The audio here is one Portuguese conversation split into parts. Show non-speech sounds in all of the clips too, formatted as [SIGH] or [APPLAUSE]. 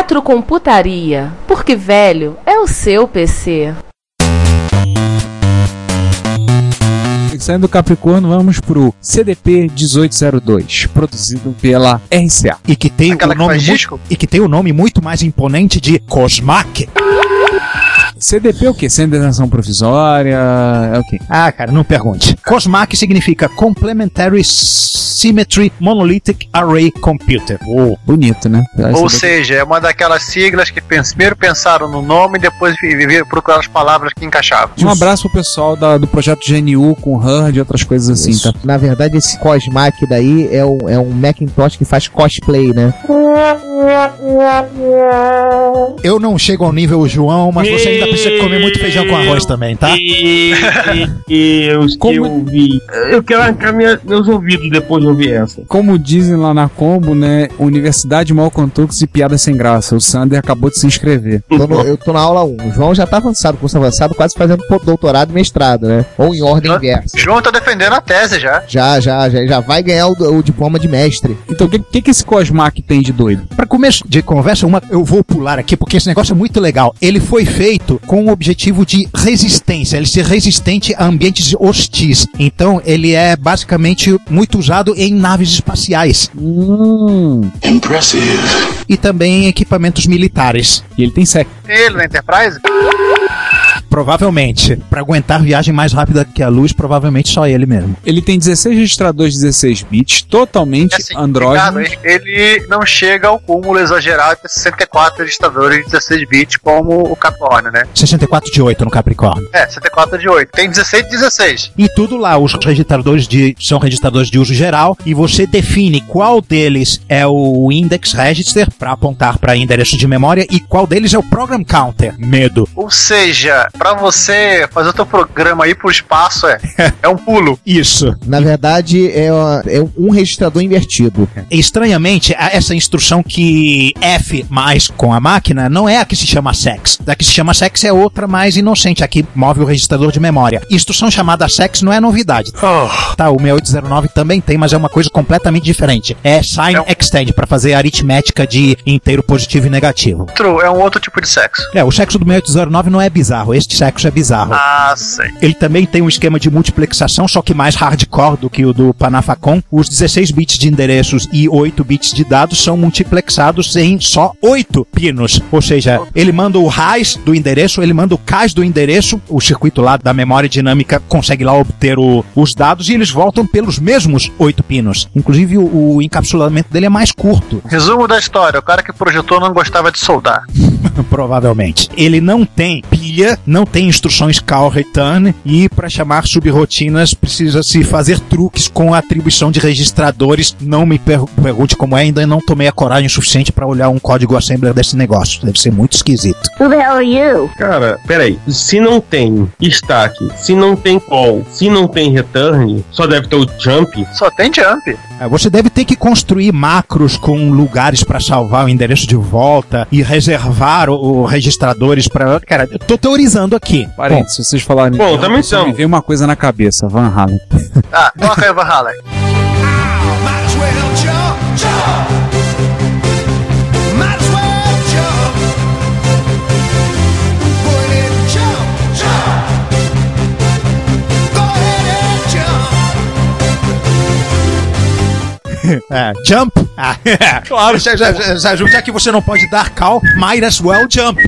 Retrocomputaria, porque velho é o seu PC. Saindo do Capricórnio, vamos pro CDP 1802, produzido pela RCA. E que tem Aquela o que nome muito, e que tem o nome muito mais imponente de Cosmac. CDP é o quê? Sem detenção provisória? É o quê? Ah, cara, não pergunte. Cosmac significa Complementary Symmetry Monolithic Array Computer. Oh, bonito, né? Ou seja, é uma daquelas siglas que primeiro pensaram no nome e depois procuraram as palavras que encaixavam. Um abraço pro pessoal da- do projeto GNU com Herd e outras coisas assim, tá? Na verdade, esse Cosmac daí é um, é um Macintosh que faz cosplay, né? [LAUGHS] Eu não chego ao nível João, mas você ainda precisa comer muito feijão com arroz também, tá? E, e, eu, Como- eu vi. Eu quero arrancar minha- meus ouvidos depois de ouvir essa. Como dizem lá na Combo, né? Universidade Mal Contucos e Piadas Sem Graça. O Sander acabou de se inscrever. Tô no- eu tô na aula 1. O João já tá avançado, curso avançado, quase fazendo doutorado e mestrado, né? Ou em ordem inversa. João tá defendendo a tese já. Já, já, já, já vai ganhar o, o diploma de mestre. Então, o que, que, que esse Cosmac tem de doido? Pra começo de conversa, uma, eu vou pular aqui porque esse negócio é muito legal. Ele foi feito com o objetivo de resistência, ele ser resistente a ambientes hostis. Então, ele é basicamente muito usado em naves espaciais Hum. e também em equipamentos militares. E ele tem sec. Ele na Enterprise? Provavelmente. Pra aguentar viagem mais rápida que a luz, provavelmente só ele mesmo. Ele tem 16 registradores de 16 bits, totalmente É assim. Ricardo, ele não chega ao cúmulo exagerado de 64 registradores de 16 bits como o Capricórnio, né? 64 de 8 no Capricórnio. É, 64 de 8. Tem 16 de 16. E tudo lá, os registradores de, são registradores de uso geral e você define qual deles é o index register para apontar para endereço de memória e qual deles é o program counter. Medo. Ou seja, pra você fazer o teu programa aí pro espaço é, [LAUGHS] é um pulo. Isso. Na verdade, é, é um registrador invertido. Estranhamente, a- essa instrução que F mais com a máquina não é a que se chama sex. A que se chama sex é outra mais inocente, a que move o registrador de memória. Instrução chamada sex não é novidade. Tá, o 6809 também tem, mas é uma coisa completamente diferente. É sign É um- extend para fazer aritmética de inteiro positivo e negativo. Outro, é um outro tipo de sexo. É, o sexo do 6809 não é bizarro, este sexo é bizarro. Ah, sei. Ele também tem um esquema de multiplexação, só que mais hardcore do que o do Panafacon. Os 16 bits de endereços e 8 bits de dados são multiplexados em só 8 pinos. Ou seja, ele manda o RAIS do endereço, ele manda o CAS do endereço, o circuito lá da memória dinâmica consegue lá obter o- os dados e eles voltam pelos mesmos 8 pinos. Inclusive, o, o encapsulamento dele é mais curto. Resumo da história: o cara que projetou não gostava de soldar. [LAUGHS] Provavelmente. Ele não tem pilha, não tem instruções call return e para chamar subrotinas precisa se fazer truques com a atribuição de registradores. Não me per- pergunte como é, ainda não tomei a coragem suficiente para olhar um código assembler desse negócio. Deve ser muito esquisito. Who the hell are you? Cara, peraí. Se não tem stack, se não tem call, se não tem return, só deve ter o jump. Só tem jump. É, Você deve ter que construir macros com lugares para salvar o endereço de volta e reservar o, o registradores para. Cara, eu tô teorizando aqui. Parente, se vocês falarem. Bom, então, também são. Me veio uma coisa na cabeça, Van Halen. [LAUGHS] Ah, toca aí, Van Halen. [LAUGHS] É, jump. Ah, [LAUGHS] claro. Já, já, já, já que você não pode dar call, might as well jump.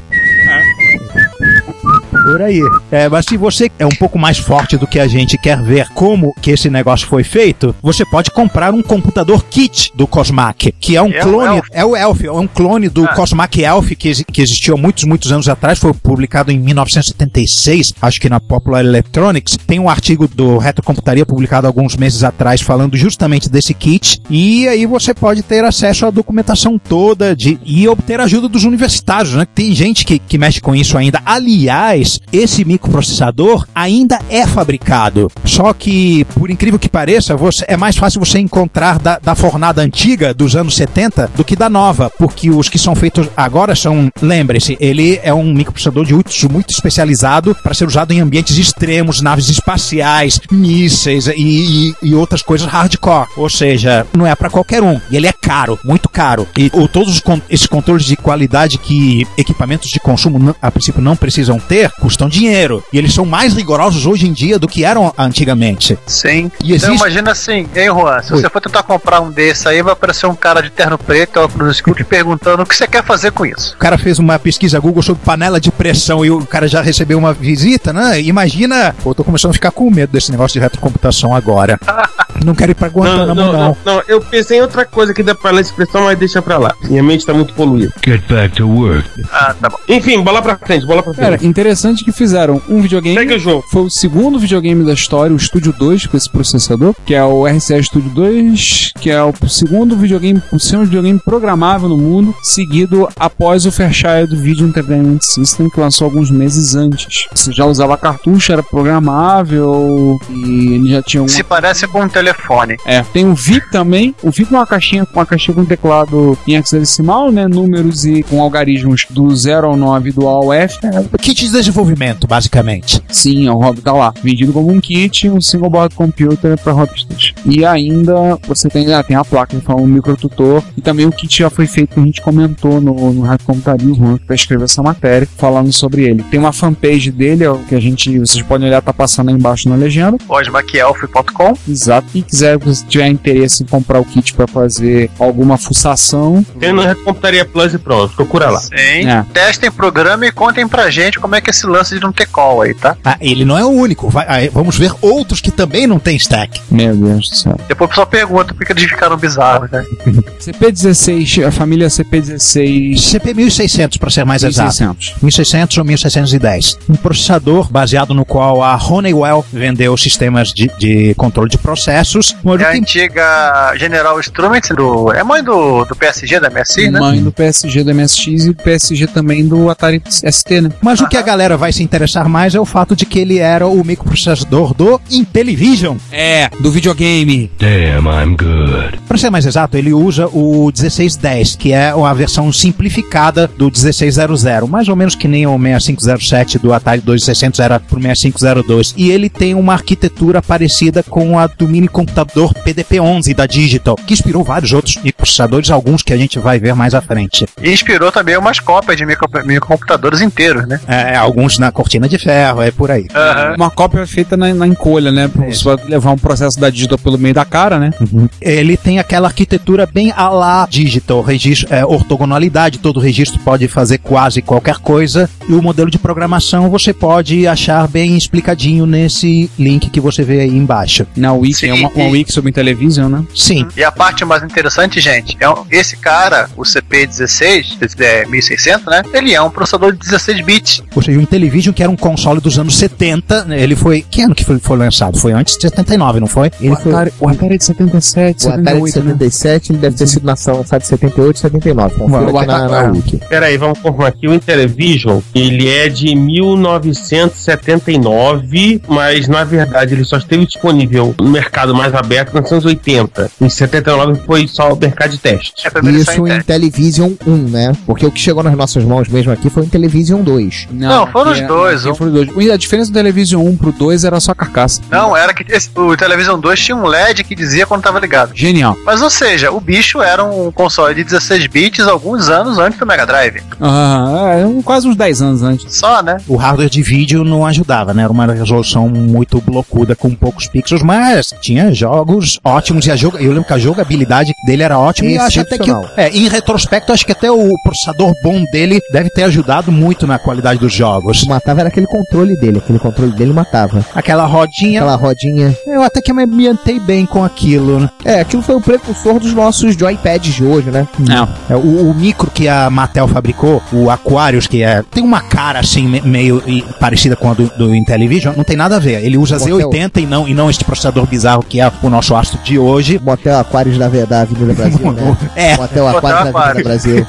Por aí. É, mas se você é um pouco mais forte do que a gente quer ver como que esse negócio foi feito, você pode comprar um computador kit do Cosmac, que é um É clone, é o Elf, é um clone do Ah. Cosmac Elf que, que existiu há muitos, muitos anos atrás, foi publicado em 1976, acho que na Popular Electronics. Tem um artigo do Retrocomputaria publicado alguns meses atrás falando justamente desse kit, e aí você pode ter acesso à documentação toda de, e obter ajuda dos universitários, né? Tem gente que, que mexe com isso ainda. Aliás, esse microprocessador ainda é fabricado, só que, por incrível que pareça, você, é mais fácil você encontrar da, da fornada antiga dos anos 70 do que da nova, porque os que são feitos agora são, lembre-se, ele é um microprocessador de uso muito especializado para ser usado em ambientes extremos, naves espaciais, mísseis e, e- e outras coisas hardcore. Ou seja, não é para qualquer um. E ele é caro, muito caro. E o- todos esses controles de qualidade que equipamentos de consumo a princípio não precisam ter custam dinheiro. E eles são mais rigorosos hoje em dia do que eram antigamente. Sim. E Então existe. imagina assim, hein, Juan? Se Oi. você for tentar comprar um desse aí, vai aparecer um cara de terno preto, óculos escuros, te perguntando o que você quer fazer com isso. O cara fez uma pesquisa Google sobre panela de pressão e o cara já recebeu uma visita, né? Imagina. Pô, eu tô começando a ficar com medo desse negócio de retrocomputação agora. [LAUGHS] Não quero ir pra Não, Guantanamo, não, não. não, não, eu pensei em outra coisa que dá pra ler a expressão, mas deixa pra lá. Minha mente tá muito poluída. Get back to work. Ah, tá bom. Enfim, bola pra frente, bola pra frente. Cara, interessante que fizeram um videogame. Segue o jogo. Foi o segundo videogame da história, o Studio 2, com esse processador, que é o RCA Studio 2, que é o segundo videogame, o segundo videogame programável no mundo, seguido após o Fairchild Video Entertainment System, que lançou alguns meses antes. Você já usava cartucho, era programável, e ele já tinha um. Se parece com um telefone. É, tem o VIC também. O VIC é uma caixinha, uma caixinha com teclado em hexadecimal, né? Números e com algarismos do 0 ao 9 do A ao F. Kit de desenvolvimento, basicamente. Sim, o Rob tá lá. Vendido como um kit, um single board computer para Robsters. E ainda você tem, ah, tem a placa, fala um microtutor. E também o kit já foi feito, que a gente comentou no, no Rádio Computaria, o Juan, que escrever essa matéria, falando sobre ele. Tem uma fanpage dele, ó, que a gente, vocês podem olhar, tá passando aí embaixo na legenda. osmaquielf.com Exato. E quiser, se tiver interesse em comprar o kit para fazer alguma fuçação, Tem no Computaria Plus e pronto, procura lá. Sim. É. Testem o programa e contem pra gente como é que é esse lance de não ter call aí, tá? Ah, ele não é o único. Vai- ah, vamos ver outros que também não tem stack. meu Deus do céu. Depois o pessoal pergunta por que eles ficaram bizarros, né? [LAUGHS] CP16, a família CP16 CP 1600, para ser mais exato. 1600. 1600 ou 1610. Um processador baseado no qual a Honeywell vendeu sistemas de, de controle de processos. Mas É o a antiga General Instruments do. É mãe do, do PSG, da MSI, né? Mãe do PSG do MSX e do PSG também do Atari ST, né? Mas o que a galera vai se interessar mais é o fato de que ele era o microprocessador do Intellivision. É, do videogame. Damn, I'm good. Para ser mais exato, ele usa o 1610, que é a versão simplificada do 1600, mais ou menos que nem o 6507 do Atari 2600 era pro 6502. E ele tem uma arquitetura parecida com a do mini computador PDP-11 da Digital, que inspirou vários outros microprocessadores, alguns que a gente vai ver mais à frente. E inspirou também umas cópias de micro, microcomputadores inteiros, né? É, alguns na cortina de ferro, é por aí. Aham. Uma cópia feita na, na encolha, né? Pra Você vai levar um processo da digital pelo meio da cara, né? Ele tem aquela arquitetura bem a la digital, registro, é, ortogonalidade, todo registro pode fazer quase qualquer coisa. E o modelo de programação você pode achar bem explicadinho nesse link que você vê aí embaixo. Na Wiki, Sim, é uma, uma e- Wiki sobre Intellivision, né? Sim, E a parte mais interessante, gente, é um- esse cara, o CP16, esse é 1600, né? Ele é um processador de 16 bits. ou seja, o Intellivision, que era um console dos anos 70, né, ele foi. Que ano que foi, foi lançado? Foi antes de 79, não foi? Ele o, foi, Atari, o Atari é de 77, o Atari de 78, né? 77, ele deve ter sido lançado em 78 e 79. Confira O aqui na, Atari- na Wiki. Pera aí, vamos confirmar aqui. O Intellivision, ele é de 1979, mas na verdade ele só esteve disponível no mercado mais aberto nos anos 80. Em 79 foi só o mercado de teste. É a primeira Isso em teste. Intellivision 1, né? Porque o que chegou nas nossas mãos mesmo aqui foi o Intellivision 2. Não, foram que os dois, um- foram dois. A diferença do Television 1 pro 2 era só a carcaça. Não, era que esse- o Television 2 tinha um LED que dizia quando tava ligado. Genial. Mas ou seja, o bicho era um console de 16 bits alguns anos antes do Mega Drive. Ah, é, um- quase uns 10 anos antes. Só, né? O hardware de vídeo não ajudava, né? Era uma resolução muito blocuda com poucos pixels, mas tinha tinha jogos ótimos e a joga... eu lembro que a jogabilidade dele era ótima e eu acho até que, é, em retrospecto, acho que até o processador bom dele deve ter ajudado muito na qualidade dos O jogos. que matava era aquele controle dele. Aquele controle dele matava. Aquela rodinha, Aquela rodinha. eu até que me ambientei bem com aquilo, né? É, aquilo foi o precursor dos nossos joypads de hoje, né? Não. É, o, o micro que a Mattel fabricou, o Aquarius, que é tem uma cara assim me- meio parecida com a do, do Intellivision, não tem nada a ver. Ele usa Motel. Z80 e não, e não este processador bizarro que é o nosso astro de hoje. Motel Aquários da, da Avenida Brasil, né? É, Motel Aquários da Avenida. Brasil.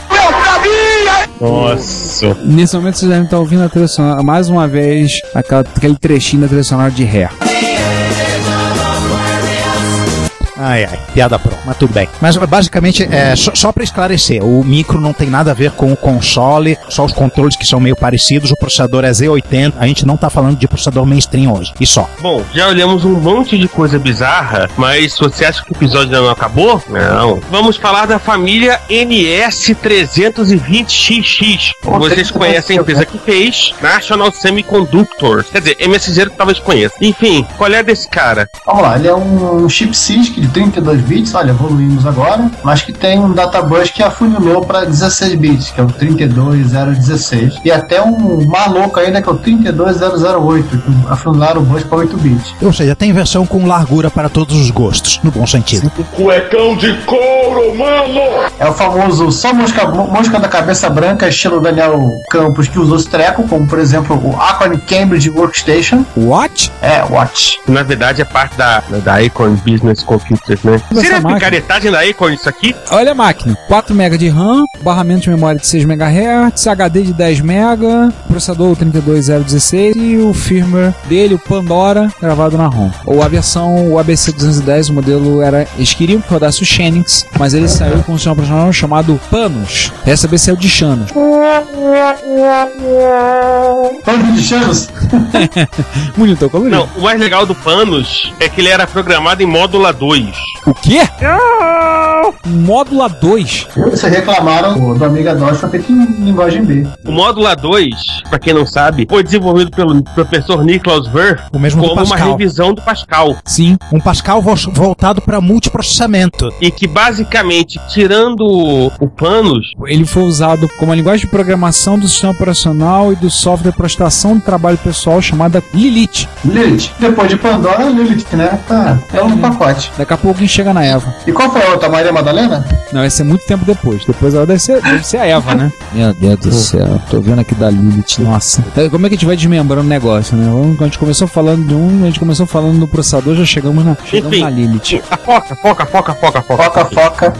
Nossa. Nesse momento vocês devem estar ouvindo a trilha sonora, mais uma vez, aquela, aquele trechinho da trilha sonora de ré. Ai, ai, piada pronta, mas tudo bem. Mas basicamente, é, só, só para esclarecer, o micro não tem nada a ver com o console, só os controles que são meio parecidos, o processador é Z80, a gente não tá falando de processador mainstream hoje, e só. Bom, já olhamos um monte de coisa bizarra, mas você acha que o episódio ainda não acabou? Não. Vamos falar da família NS320XX. Vocês conhecem a empresa que fez National Semiconductor. Quer dizer, MSG talvez conheça. Enfim, qual é desse cara? Vamos lá, ele é um chip de 32 bits, olha, evoluímos agora, mas que tem um databus que afunilou para 16 bits, que é o 32016, e até um maluco ainda que é o 32008, que afunilaram o bus para 8 bits. Ou seja, tem versão com largura para todos os gostos, no bom sentido. É o famoso só mosca, mo- mosca da cabeça branca, estilo Daniel Campos, que usou esse treco, como por exemplo o Acorn Cambridge Workstation. What? É, Watch. Na verdade é parte da, da Acorn Business Computers, né? Seria máquina. picaretagem da Acorn isso aqui? Olha a máquina: 4 MB de RAM, barramento de memória de 6 MHz, HD de 10 MB, processador 32016 e o firmware dele, o Pandora, gravado na ROM. Ou a versão o ABC 210, o modelo era. Eles queriam que rodasse o Xenix, mas ele saiu com um sistema operacional chamado Panos. Essa ABC é o de Xanos. Vamos de chanos? [LAUGHS] Monitor colorido. Não, o mais legal do Panos é que ele era programado em módula 2. O quê? Módula 2. Vocês reclamaram do Amiga DOS feito em linguagem B. O módula 2, pra quem não sabe, foi desenvolvido pelo professor Niklaus Verf O mesmo do como uma Pascal. revisão do Pascal. Sim. Um Pascal vo- voltado para multiprocessamento. E que basicamente, tirando o- o Panos, Ele foi usado como a linguagem de programação do sistema operacional e do software para estação de trabalho pessoal chamada Lilith. Lilith. Depois de Pandora, Lilith, né? Tá. É um pacote. Daqui a pouco alguém chega na Eva. E qual foi a outra? Maria Madalena? Não, vai ser muito tempo depois. Depois ela deve ser, deve ser a Eva, né? Meu Deus do céu. Tô vendo aqui da Lilith. Nossa. É, Como é que a gente vai desmembrando o negócio, né? Vamos- A gente começou falando de um, a gente começou falando do processador, já chegamos na, chegamos Enfim. na Lilith. a foca, foca, foca, foca, foca. Foca, foca.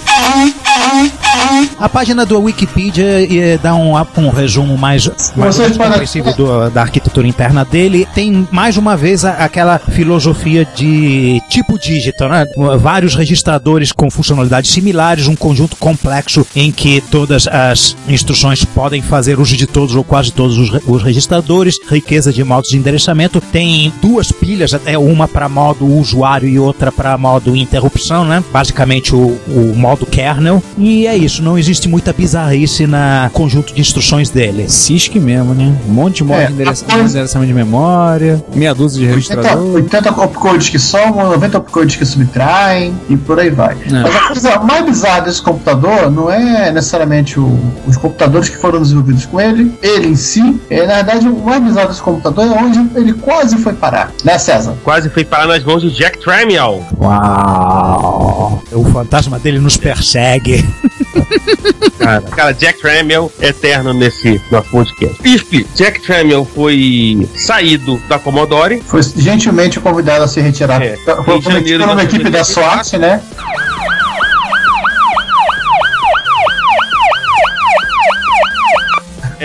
A página do Wikipedia eh, dá um, um resumo mais, mais compreensivo do- da arquitetura interna dele. Tem mais uma vez aquela filosofia de tipo dígito, né? Vários registradores com funcionalidades similares, um conjunto complexo em que todas as instruções podem fazer uso de todos ou quase todos os, os registradores, riqueza de modos de endereçamento. Tem duas pilhas, até uma para modo usuário e outra para modo interrupção, né? Basicamente o, o modo kernel. E é isso, não existe muita bizarrice na conjunto de instruções dele. Cisc mesmo, né? Um monte de É, de endereçamento de memória, meia dúzia de 80, registrador. 80 opcodes que somam, 90 opcodes que subtraem e por aí vai. Mas a coisa mais bizarra desse computador não é necessariamente o- os computadores que foram desenvolvidos com ele, ele em si. É, na verdade, o mais bizarro desse computador é onde ele quase foi parar. Né, César? Quase foi parar nas mãos de Jack Tramiel. Uau! O fantasma dele nos persegue. Cara, cara, Jack Tramiel eterno nesse nosso podcast. Enfim, Jack Tramiel foi saído da Commodore. Foi gentilmente convidado a se retirar. É, Foi em foi uma equipe- da 1984. SWAT, né?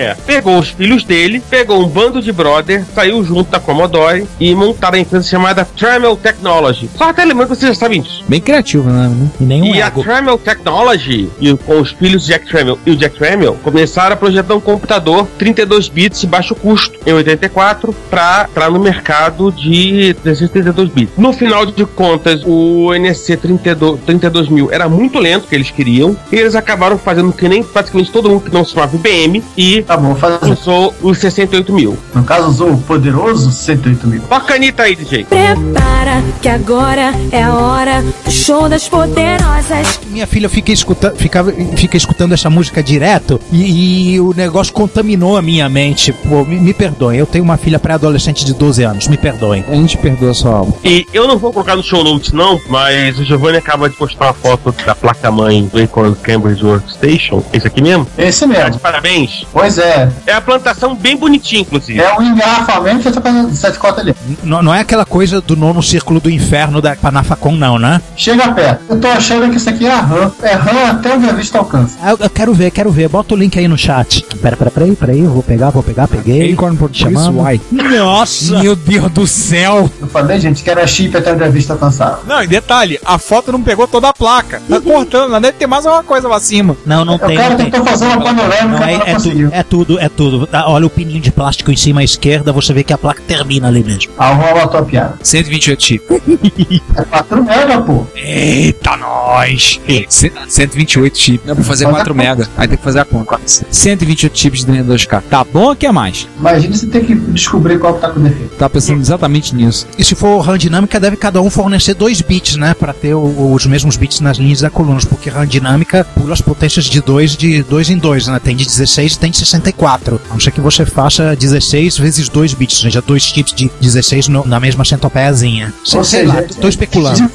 É, pegou os filhos dele, pegou um bando de brother, saiu junto da Commodore e montaram a empresa chamada Tramiel Technology. Só até lembrando que vocês já sabem disso. Bem criativo, né? E nenhum e a ego. Tramiel Technology, e com os filhos Jack Tramiel e o Jack Tramiel, começaram a projetar um computador 32 bits de baixo custo, em 84, para entrar no mercado de 332 bits. No final de contas, o NSC 32, 32000 era muito lento que eles queriam, e eles acabaram fazendo que nem praticamente todo mundo que não se chamava IBM, e acabou fazendo. usou os 68 mil. No caso, usou o poderoso 108 mil. Toca a Anitta aí, DJ. Prepara que agora é a hora do show das poderosas. Minha filha fica, escuta, ficava, fica escutando essa música direto e, e o negócio contaminou a minha mente. Pô, me, me perdoem, eu tenho uma filha pré-adolescente de 12 anos, me perdoem. A gente perdoa sua alma. E eu não vou colocar no show notes não, mas o Giovanni acaba de postar uma foto da placa-mãe do Econ Cambridge Workstation. Esse aqui mesmo? Esse Tá de mesmo. parabéns. Pois é. É a plantação bem bonitinha, inclusive. É um engarrafamento feito com 7 cotas ali. N- não é aquela coisa do nono círculo do inferno da Panafacon, não, né? Chega perto. Eu tô achando que isso aqui é a RAM. É RAM até onde a vista alcança. Ah, Eu, eu quero ver, quero ver. Bota o link aí no chat. Pera, pera, peraí, peraí. Eu vou pegar, vou pegar, peguei. Acorn português, Chamando. uai. Nossa! Meu Deus do céu! Eu falei, gente, que era chip até onde a vista alcançava. Não, e detalhe, a foto não pegou toda a placa. Tá cortando, mas deve ter mais alguma coisa lá acima. Não, não O tem, cara não tem. tentou fazer uma panorâmica, Não, é, não é conseguiu. tudo, é tudo, é tudo. Tá, Olha o pininho de plástico em cima à esquerda, você vê que a placa termina ali mesmo. Ah, rola a tua piada. 128 chip. É 4 mega, pô. Eita, nós! 128 chips. Dá pra fazer 4 mega. Aí tem que fazer a conta. 128 chips de 2K. Tá bom ou quer mais? Imagina você ter que descobrir qual que tá com defeito. Tá pensando exatamente nisso. E se for RAM dinâmica, deve cada um fornecer dois bits, né? Pra ter o- os mesmos bits nas linhas da coluna, porque RAM dinâmica pula as potências de 2 de 2 em 2, né? Tem de 16 e tem de 64. A não ser que você faça 16 vezes 2 bits, ou seja, dois chips de 16 no- na mesma centopeiazinha. Sei, Ou sei seja, lá, tô especulando.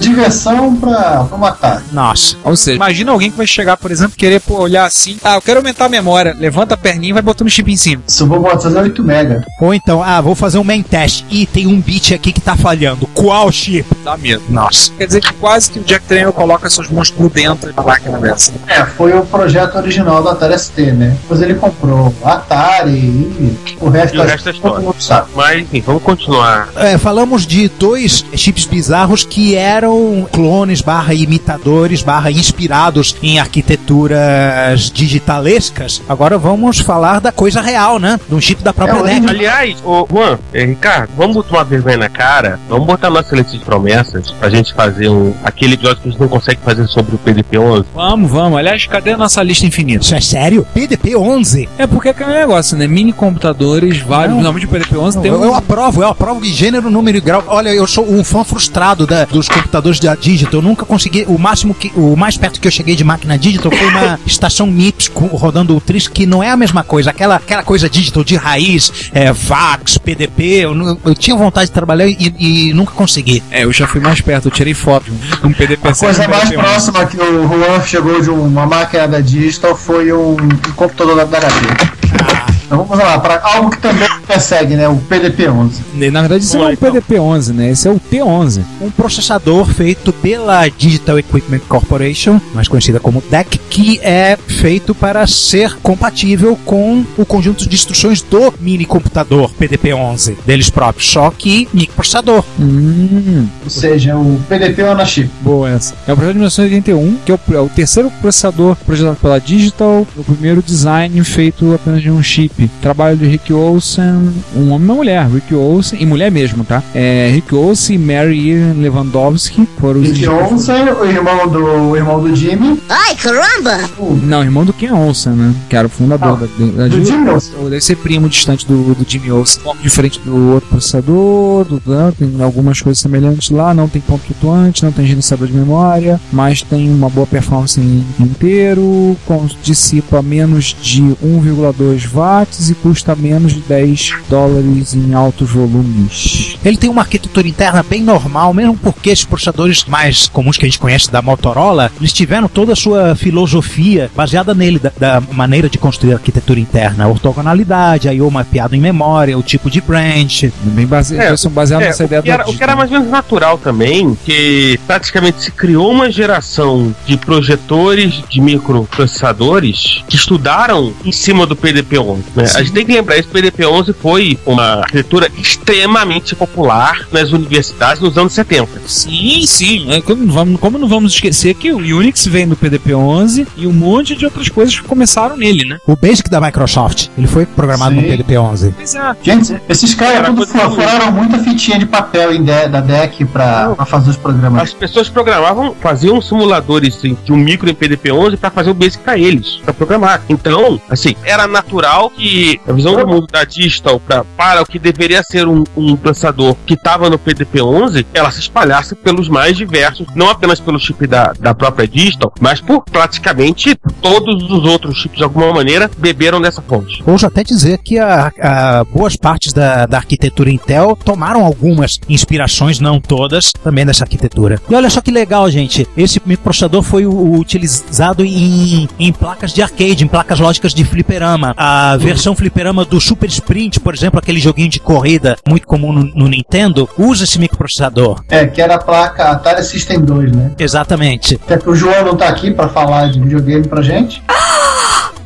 Diversão, pra, pra matar. Nossa. Ou seja, imagina alguém que vai chegar, por exemplo, querer pô, olhar assim. Ah, eu quero aumentar a memória. Levanta a perninha e vai botando chip em cima. Se eu vou botar 8 mega. Ou então, ah, vou fazer um main test. Ih, tem um bit aqui que tá falhando. Qual chip? Dá medo. Nossa. Quer dizer que quase que o Jack Trainer coloca seus monstros dentro da máquina dessa. É, foi o projeto original do Atari ST, né? Depois ele comprou Atari e o resto, E o resto é todo história. mundo sabe. Mas, enfim, vamos continuar. É, falamos de dois chips bizarros que eram clones barra imitadores barra inspirados em arquiteturas digitalescas. Agora vamos falar da coisa real, né? De um chip da própria É, NEC. Aliás, ô Juan, eh, Ricardo, vamos botar uma vergonha na cara, vamos botar nossa lista de promessas pra gente fazer um, aquele episódio que a gente não consegue fazer sobre o PDP-11. Vamos, vamos. Aliás, cadê a nossa lista infinita? Isso é sério? PDP-11? É porque é aquele negócio, né? Mini computadores, vários. Não. Não, de PDP-11 tem Eu, um. eu aprovo, eu aprovo de gênero, número e grau. Olha, eu sou um fã frustrado da- dos computadores da Digital. Eu nunca consegui. O máximo que. O mais perto que eu cheguei de máquina Digital foi uma [LAUGHS] estação MIPS com- rodando o Tris, que não é a mesma coisa. Aquela, aquela coisa digital de raiz, é, VAX, PDP. Eu, eu tinha vontade de trabalhar e, e nunca consegui. É, eu já fui mais perto, eu tirei foto um PDP A coisa mais próxima que o Juan chegou de uma máquina da Digital foi um, um computador da, da HP. Então vamos lá, para algo que também persegue, né? O PDP-11. Na verdade, isso não é lá, o PDP-11, né? Esse é o T11. um processador feito pela Digital Equipment Corporation, mais conhecida como DEC, que é feito para ser compatível com o conjunto de instruções do mini computador PDP-11 deles próprios, só que microprocessador. Hum, Ou seja, o PDP on chip. boa essa. É o projeto de 1981, que é o, é o terceiro processador projetado pela Digital, o primeiro design feito apenas de um chip. Trabalho de Rick Olsen, um homem e uma mulher, Rick Olsen, e mulher mesmo, tá? É, Rick Olsen e Mary Ian Lewandowski foram os Rick Olsen, o irmão do, o irmão do Jimmy. Ai, caramba! Não, irmão do Ken Olsen, né? Que era o fundador Ah, da, da do Digital. Jimmy Olsen. Deve ser primo distante do, do Jimmy Olsen. Um diferente do outro processador, do, né, tem algumas coisas semelhantes lá, não tem ponto flutuante, não tem gerenciador de memória, mas tem uma boa performance em inteiro, com, dissipa menos de 1,2 watts e custa menos de 10 dólares em altos volumes. Ele tem uma arquitetura interna bem normal, mesmo porque esses processadores mais comuns que a gente conhece da Motorola, eles tiveram toda a sua filosofia baseada nele, da, da maneira de construir a arquitetura interna, a ortogonalidade, aí o mapeado em memória, o tipo de branch. Bem base, É, são baseados É, nessa o, ideia que era, da o que era mais ou menos natural também, que praticamente se criou uma geração de projetores de microprocessadores que estudaram em cima do PDP-11. Né? A gente tem que lembrar, esse PDP-11 foi uma arquitetura extremamente popular nas universidades nos anos 70. Sim, sim. É, Como não vamos, como não vamos esquecer que o Unix vem do PDP-11 e um monte de outras coisas que começaram nele, né? O Basic da Microsoft, ele foi programado Sim. no PDP-11. Pois é. Gente, esses caras tudo furaram muita fitinha de papel em de- da deck pra, pra fazer os programas. As pessoas programavam, faziam simuladores de um micro em PDP-11 para fazer o basic para eles, para programar. Então, assim, era natural que a visão do mundo da Distal pra, para o que deveria ser um, um processador que estava no PDP-11, ela se espalhasse pelos mais diversos, não apenas pelo chip da, da própria Distal, mas por praticamente todos os outros chips, de alguma maneira, beberam dessa fonte. Ouso até dizer que a, a boas partes da, da arquitetura Intel tomaram algumas inspirações, não todas, também dessa arquitetura. E olha só que legal, gente. Esse microprocessador foi utilizado em, em placas de arcade, em placas lógicas de fliperama. A versão fliperama do Super Sprint, por exemplo, aquele joguinho de corrida muito comum no, no Nintendo, usa esse microprocessador. É, que era a placa Atari System 2, né? Exatamente. Até que o João não tá aqui pra falar de videogame pra gente. [GASPS]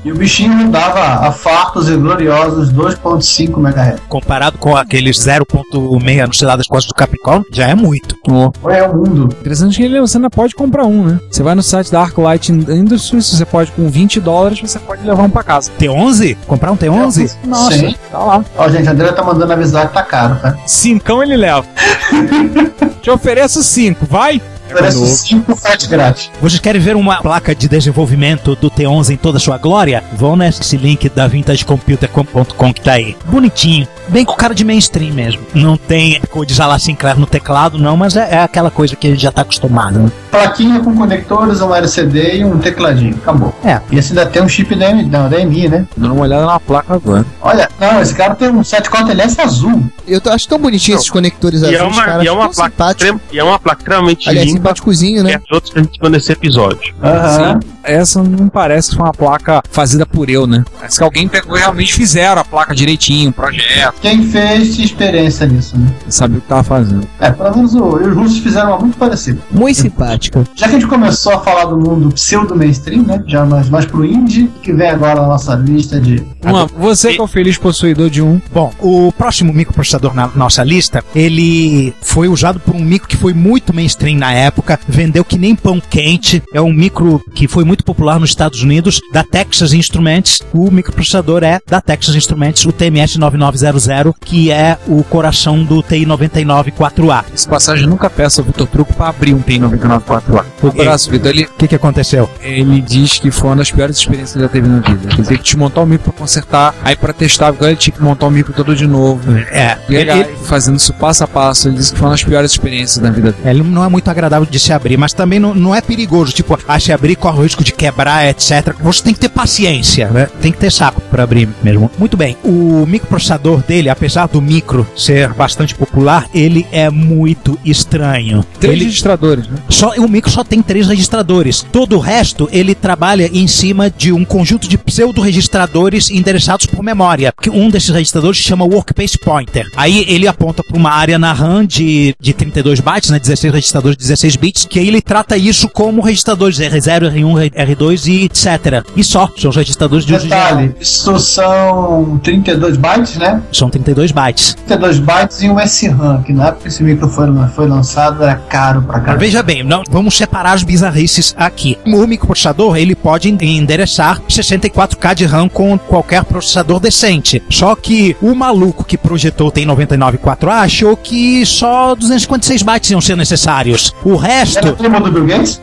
E o bichinho rodava a fartos e gloriosos 2.5 MHz. Comparado com aqueles 0.6 no sei lá das costas do Capricórnio, já é muito. É o mundo. Interessante que ele- você ainda pode comprar um, né? Você vai no site da Arclight Industries, você pode, com 20 dólares, você pode levar um pra casa. T11? Comprar um T11? Nossa, Sim. tá lá. Ó, gente, a André tá mandando avisar que tá caro, tá? Cincão ele leva. [LAUGHS] Te ofereço cinco, vai? Parece 5 frete grátis. Vocês querem ver uma placa de desenvolvimento do T11 em toda a sua glória? Vão nesse link da vintagecomputer.com que tá aí. Bonitinho. Bem com cara de mainstream mesmo. Não tem codes a la Sinclair no teclado, não, mas é, é aquela coisa que a gente já tá acostumado. Né? Plaquinha com conectores, um LCD e um tecladinho. Acabou. É. E esse ainda tem um chip da, da, da EMI, né? Dando uma olhada na placa agora. Olha, não, esse cara tem um 74LS azul. Eu tô- acho tão bonitinho esses conectores E é azuis, uma, cara. e é uma placa simpático. e é uma placa extremamente Aliás, limpa, simpáticozinho, né? é as outras que a gente viu nesse episódio. Aham. Essa não parece que foi uma placa fazida por eu, né? Parece que alguém pegou e realmente fizeram a placa direitinho, um projeto. Quem fez tinha experiência nisso, né? Sabia o que tava fazendo. É, pelo menos o, os russos fizeram uma muito parecida. Muito já que a gente começou a falar do mundo pseudo-mainstream, né? Já mais, mais pro indie, que vem agora na nossa lista de. Uma, você que é o feliz possuidor de um. Bom, o próximo microprocessador na nossa lista, ele foi usado por um micro que foi muito mainstream na época, vendeu que nem pão quente. É um micro que foi muito popular nos Estados Unidos, da Texas Instruments. O microprocessador é da Texas Instruments, o TMS9900, que é o coração do TI-994A. Esse passagem nunca peça ao Vitor Truco para abrir um TI-99 o braço, Vitor, ele... O que, que aconteceu? Ele diz que foi uma das piores experiências que ele já teve na vida. Ele teve que desmontar o micro pra consertar, aí pra testar, agora ele tinha que montar o micro todo de novo. É. E ele, ele... fazendo isso passo a passo, ele disse que foi uma das piores experiências da vida dele. Ele não é muito agradável de se abrir, mas também não, não é perigoso. Tipo, ah, se abrir corre o risco de quebrar, etc. Você tem que ter paciência, né? Tem que ter saco pra abrir mesmo. Muito bem, o microprocessador dele, apesar do micro ser bastante popular, ele é muito estranho. Três ele... registradores, né? Só o micro só tem três registradores. Todo o resto, ele trabalha em cima de um conjunto de pseudo-registradores endereçados por memória. Que um desses registradores se chama Workspace Pointer. Aí ele aponta para uma área na RAM de, de 32 bytes, né, 16 registradores de 16 bits, que aí ele trata isso como registradores R0, R1, R2 e etc. E só, são os registradores de uso geral. Detalhe, isso são 32 bytes, né? São 32 bytes. 32 bytes e um SRAM, que na época que esse micro foi, foi lançado era caro pra caramba. Veja bem, não, vamos separar as bizarrices aqui. O microprocessador, ele pode endereçar 64K de RAM com qualquer processador decente. Só que o maluco que projetou o TI 994A achou que só 256 bytes iam ser necessários. O Era resto, primo do Bill Gates?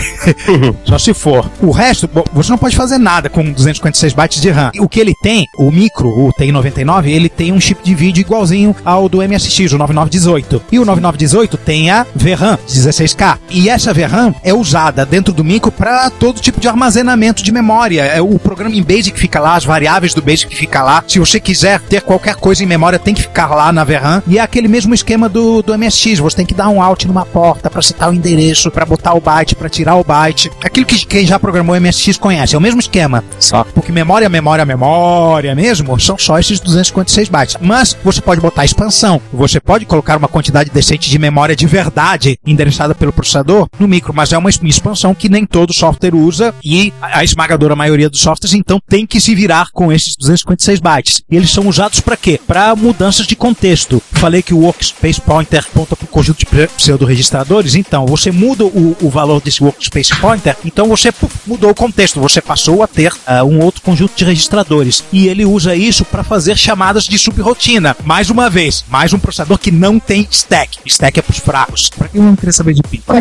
[LAUGHS] só se for. O resto, bom, você não pode fazer nada com 256 bytes de RAM. O que ele tem, o micro, o TI 99, ele tem um chip de vídeo igualzinho ao do MSX, o 9918. E o 9918 tem a VRAM 16K. E essa VRAM é usada dentro do micro para todo tipo de armazenamento de memória. É o programa em Basic fica lá, as variáveis do Basic fica lá. Se você quiser ter qualquer coisa em memória, tem que ficar lá na VRAM. E é aquele mesmo esquema do, do MSX. Você tem que dar um alt numa porta para citar o endereço, para botar o byte, para tirar o byte. Aquilo que quem já programou MSX conhece. É o mesmo esquema. Só. Porque memória, memória, memória mesmo, são só esses 256 bytes. Mas você pode botar expansão. Você pode colocar uma quantidade decente de memória de verdade endereçada pelo processador no micro, mas é uma expansão que nem todo software usa e a a esmagadora maioria dos softwares então tem que se virar com esses 256 bytes. E eles são usados para quê? Para mudanças de contexto. Falei que o Workspace Pointer aponta para o conjunto de pseudo-registradores, então você muda o, o valor desse Workspace Pointer, então você puf, mudou o contexto, você passou a ter ah, um outro conjunto de registradores. E ele usa isso para fazer chamadas de subrotina. Mais uma vez, mais um processador que não tem stack. Stack é para os fracos. Pra quem não queria saber de pilha? Pra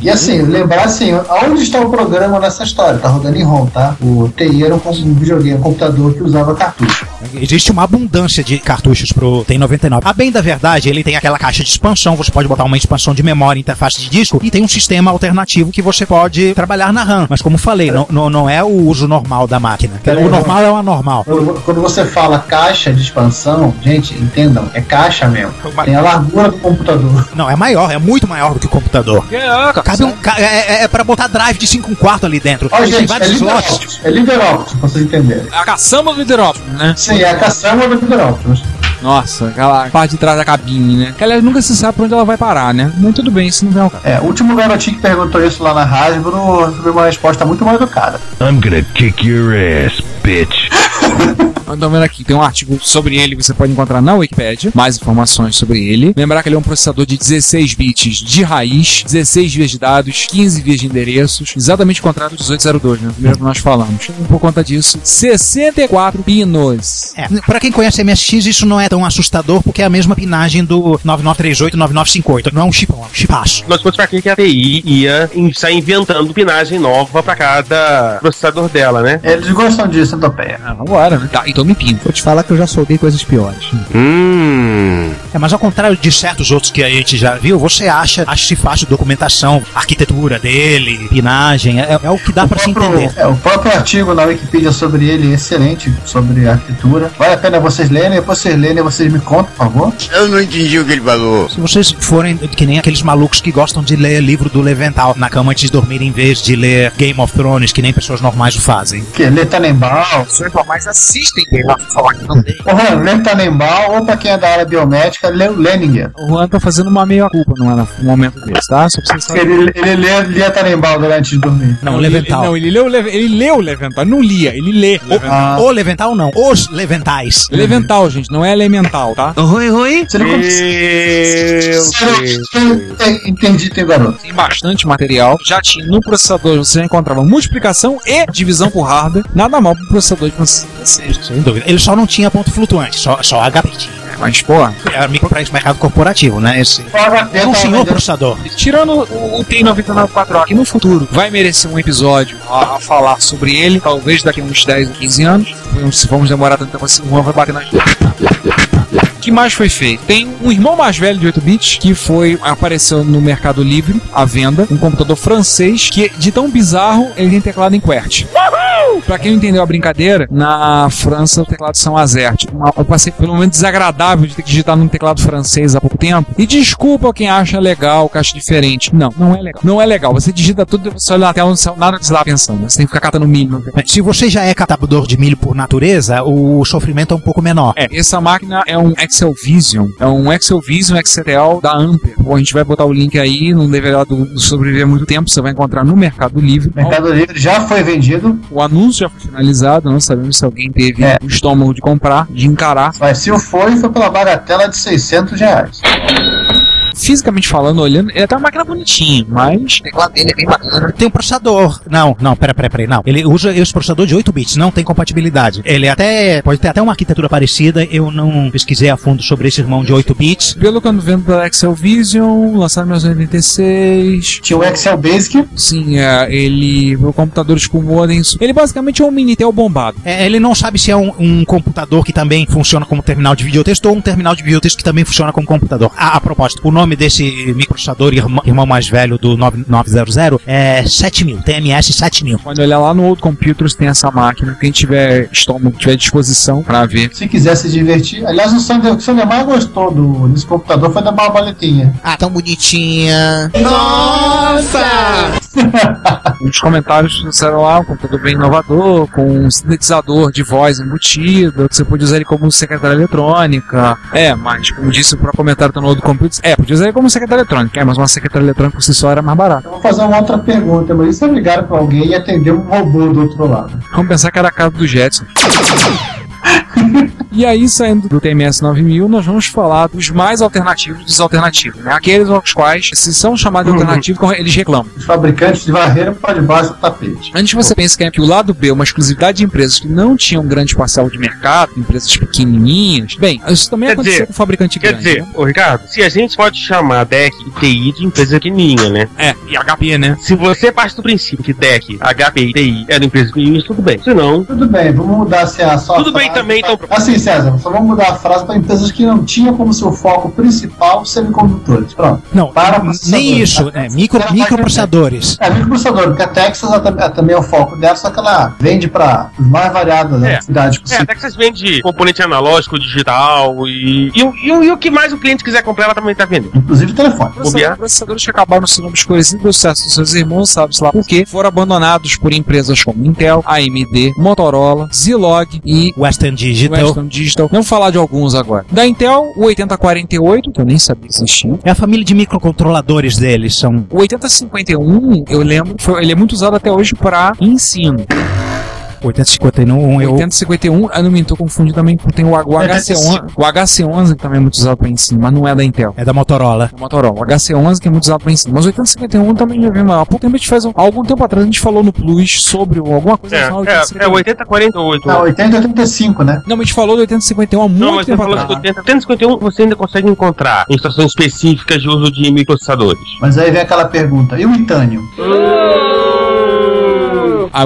E assim, lembrar assim, aonde está o programa nessa história? Tá rodando em ROM, tá? O TI era um, um videogame, um computador que usava cartucho. Existe uma abundância de cartuchos pro Tem 99. A bem da verdade, ele tem aquela caixa de expansão, você pode botar uma expansão de memória, interface de disco, e tem um sistema alternativo que você pode trabalhar na RAM. Mas como falei, não, não, não é o uso normal da máquina. O normal é o anormal. Quando, quando você fala caixa de expansão, gente, entendam, é caixa mesmo. Tem a largura do computador. Não, é maior, é muito maior do que o computador. Cabe um, ca- é, é, é pra botar drive de 5 um quarto ali dentro. Ó, tem gente, é vários slots. LibreOptimus. É LibreOptimus, pra vocês entenderem. A caçamba do Liderópolis, né? Sim, é a caçamba do LibreOptimus. Nossa, aquela parte de trás da cabine, né? Que aliás nunca se sabe pra onde ela vai parar, né? Mas tudo bem, isso não vem ao caso. É, o último garotinho que perguntou isso lá na Hasbro recebeu uma resposta muito mal educada. I'm gonna kick your ass, bitch. [LAUGHS] Então vendo aqui, tem um artigo sobre ele que você pode encontrar na Wikipedia, mais informações sobre ele. Lembrar que ele é um processador de 16 bits de raiz, 16 vias de dados, 15 vias de endereços, exatamente o contrário do 1802, né? O primeiro que nós falamos. Por conta disso, 64 pinos. É, pra quem conhece MSX, isso não é tão assustador porque é a mesma pinagem do 9938 9958. Não é um chipão, é um chipaço. Nós fosse pra quem que a TI ia sair inventando pinagem nova pra cada processador dela, né? Eles gostam disso, Centopeia. Ah, vambora, né? Tá, então me pino. Vou te falar que eu já soldei coisas piores. Mmm. É, mas ao contrário de certos outros que a gente já viu, você acha, acha fácil documentação, arquitetura dele, pinagem, é, é o que dá pra se entender. É, o próprio artigo na Wikipedia sobre ele é excelente, sobre arquitetura. Vale a pena vocês lerem, depois vocês lerem e vocês me contam, por favor. Eu não entendi o que ele falou. Se vocês forem que nem aqueles malucos que gostam de ler livro do Levental na cama antes de dormir em vez de ler Game of Thrones, que nem pessoas normais o fazem. Que lê Tanembal, Pessoas normais assistem Game of Thrones, não tem. Porra, lê Tanembal, ou pra quem é da área biomédica, lê o Leninger. O Juan tá fazendo uma meia-culpa num momento desse, tá? Só pra vocês saberem. Ele, ele lê, lia Tanembal durante de dormir. Não, ele- Levental. Não, ele leu, o ele leu o Levental, não lia, ele lê. Ah, O Levental não, os Leventais. Levental, gente, não é elemental, tá? você não consegue. Entendi, tem garoto. Tem bastante material. Já tinha no processador, você já encontrava multiplicação e divisão por hardware. Nada mal pro processador de Sem dúvida. Ele só não tinha ponto flutuante, só, só HP tinha. Mas, pô, Era micro para esse mercado corporativo, né? Esse. É um senhor processador. tirando o, o T994 aqui no futuro, vai merecer um episódio a, a falar sobre ele, talvez daqui a uns 10 ou 15 anos. Se vamos demorar tanto tempo assim, o Juan vai bater na O que mais foi feito? Tem um irmão mais velho de 8 bits que foi apareceu no Mercado Livre à venda, um computador francês que de tão bizarro ele tem teclado em QWERTY. Pra quem não entendeu a brincadeira, na França o teclado são AZERT. Uma- Eu passei pelo momento desagradável de ter que digitar num teclado francês há pouco tempo. E desculpa quem acha legal, que acha diferente. Não, não é legal. Não é legal. Você digita tudo, você olha na tela, não sabe nada que você tá pensando. Você tem que ficar catando milho. Se você já é catador de milho por natureza, o sofrimento é um pouco menor. É, essa máquina é um Excel Vision. É um Excel Vision XTL da Ampere. Bom, a gente vai botar o link aí, não deverá do- do sobreviver muito tempo. Você vai encontrar no Mercado Livre. Mercado Livre já foi vendido, O anúncio já foi finalizado, não sabemos se alguém teve É. o estômago de comprar, de encarar. mas se o foi, foi pela bagatela de 600 reais. Fisicamente falando, olhando, ele é até uma máquina bonitinha, mas o teclado dele é bem bacana. Tem um processador. Não, não, pera, pera, pera. Não. Ele usa esse processador de 8 bits, não tem compatibilidade. Ele até. Pode ter até uma arquitetura parecida. Eu não pesquisei a fundo sobre esse irmão de 8 bits. Pelo que eu ando vendo da Excel Vision, lançado em 1986. Tinha o Excel Basic, Sim, é, ele. Computadores com modem. Ele basicamente é um Minitel bombado. É, ele não sabe se é um, um computador que também funciona como terminal de videotexto ou um terminal de videotexto que também funciona como computador. Ah, a propósito, o nome desse microprocessador irmão, irmão mais velho do 9900 é 7000, TMS 7000. Pode olhar lá no Old Computers, tem essa máquina. Quem tiver estômago, tiver disposição pra ver. se quiser se divertir. Aliás, o Sander, o que o Sander mais gostou do, desse computador foi da borboletinha. Ah, tão bonitinha. Nossa! Os comentários disseram lá, um computador bem inovador, com um sintetizador de voz embutido, que você pode usar ele como secretária eletrônica. É, mas, como disse o próprio comentário do do Computers, é, podia usar ele como secretária eletrônica, é, mas uma secretária eletrônica por si só era mais barata. Eu vou fazer uma outra pergunta, mas e se eu ligar pra alguém e atender um robô do outro lado? Vamos pensar que era a casa do Jetson. [LAUGHS] E aí, saindo do TMS 9000, nós vamos falar dos mais alternativos dos alternativos, né? Aqueles aos quais, se são chamados de alternativos, eles reclamam. Os fabricantes de varreram para debaixo do tapete. Antes você pensa que é que o lado B, uma exclusividade de empresas que não tinham grande parcela de mercado, empresas pequenininhas. Bem, isso também Quer aconteceu dizer, com o fabricante Quer grande. dizer, né? ô Ricardo, se a gente pode chamar DEC e TI de empresa pequenininha, né? É, e HP, né? Se você parte do princípio que DEC, HP e TI eram empresas pequenininhas, tudo bem. Se não, Tudo bem, vamos mudar assim, a só Tudo bem também, pra- então. Assim, César, só vamos mudar a frase para empresas que não tinham como seu foco principal semicondutores. Pronto. Não, Para nem isso, é, micro, microprocessadores. É, microprocessador, porque a Texas tam- ela também é o foco dela, só que ela vende para os mais variadas É. atividades é, a possíveis. Texas vende componente analógico, digital e. E, o- e, e o que mais o cliente quiser comprar, ela também tá vendendo. Inclusive telefone. Bobear. Processadores que acabaram sendo obscurecidos do sucesso dos seus irmãos, sabe-se lá por quê, foram abandonados por empresas como Intel, AMD, Motorola, Zilog e Western Digital. Western Digital. Vamos falar de alguns agora. Da Intel, o 8048, que eu nem sabia que existia. É a família de microcontroladores deles. São O 8051, eu lembro, foi- ele é muito usado até hoje para ensino. 8051. O Eu, 8051, eu não me tô confundindo também, porque tem o, o HC11, o HC11 que também é muito usado para ensino, mas não é da Intel. é da Motorola. É o Motorola. O HC11 que é muito usado para ensino. Mas o 8051 também já vem há pouco tempo a gente faz um, há algum tempo atrás a gente falou no Plus sobre o- alguma coisa É, ao é, é 8051. o 8048. Ah, 80 e 85, né? Não, mas a gente falou do 8051 há muito Não, mas tempo atrás. o 80, 851 você ainda consegue encontrar instruções específicas de uso de microprocessadores. Mas aí vem aquela pergunta: e o Itânio? Ah,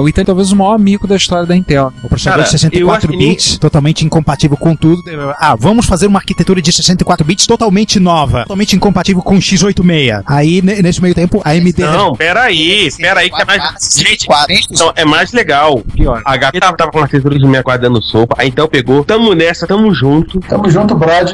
o Intel é talvez o maior amigo da história da Intel. O processador Cara, de 64 eu acho que nem- bits, totalmente incompatível com tudo. Ah, vamos fazer uma arquitetura de 64 bits totalmente nova, totalmente incompatível com o x86. Aí, ne- nesse meio tempo, a AMD... Não, peraí, peraí, que é mais. Gente, 64. não, é mais legal. Pior. A HP tava, tava com uma arquitetura de 64 dando sopa, a Intel pegou, tamo nessa, tamo junto. Tamo junto, Brad.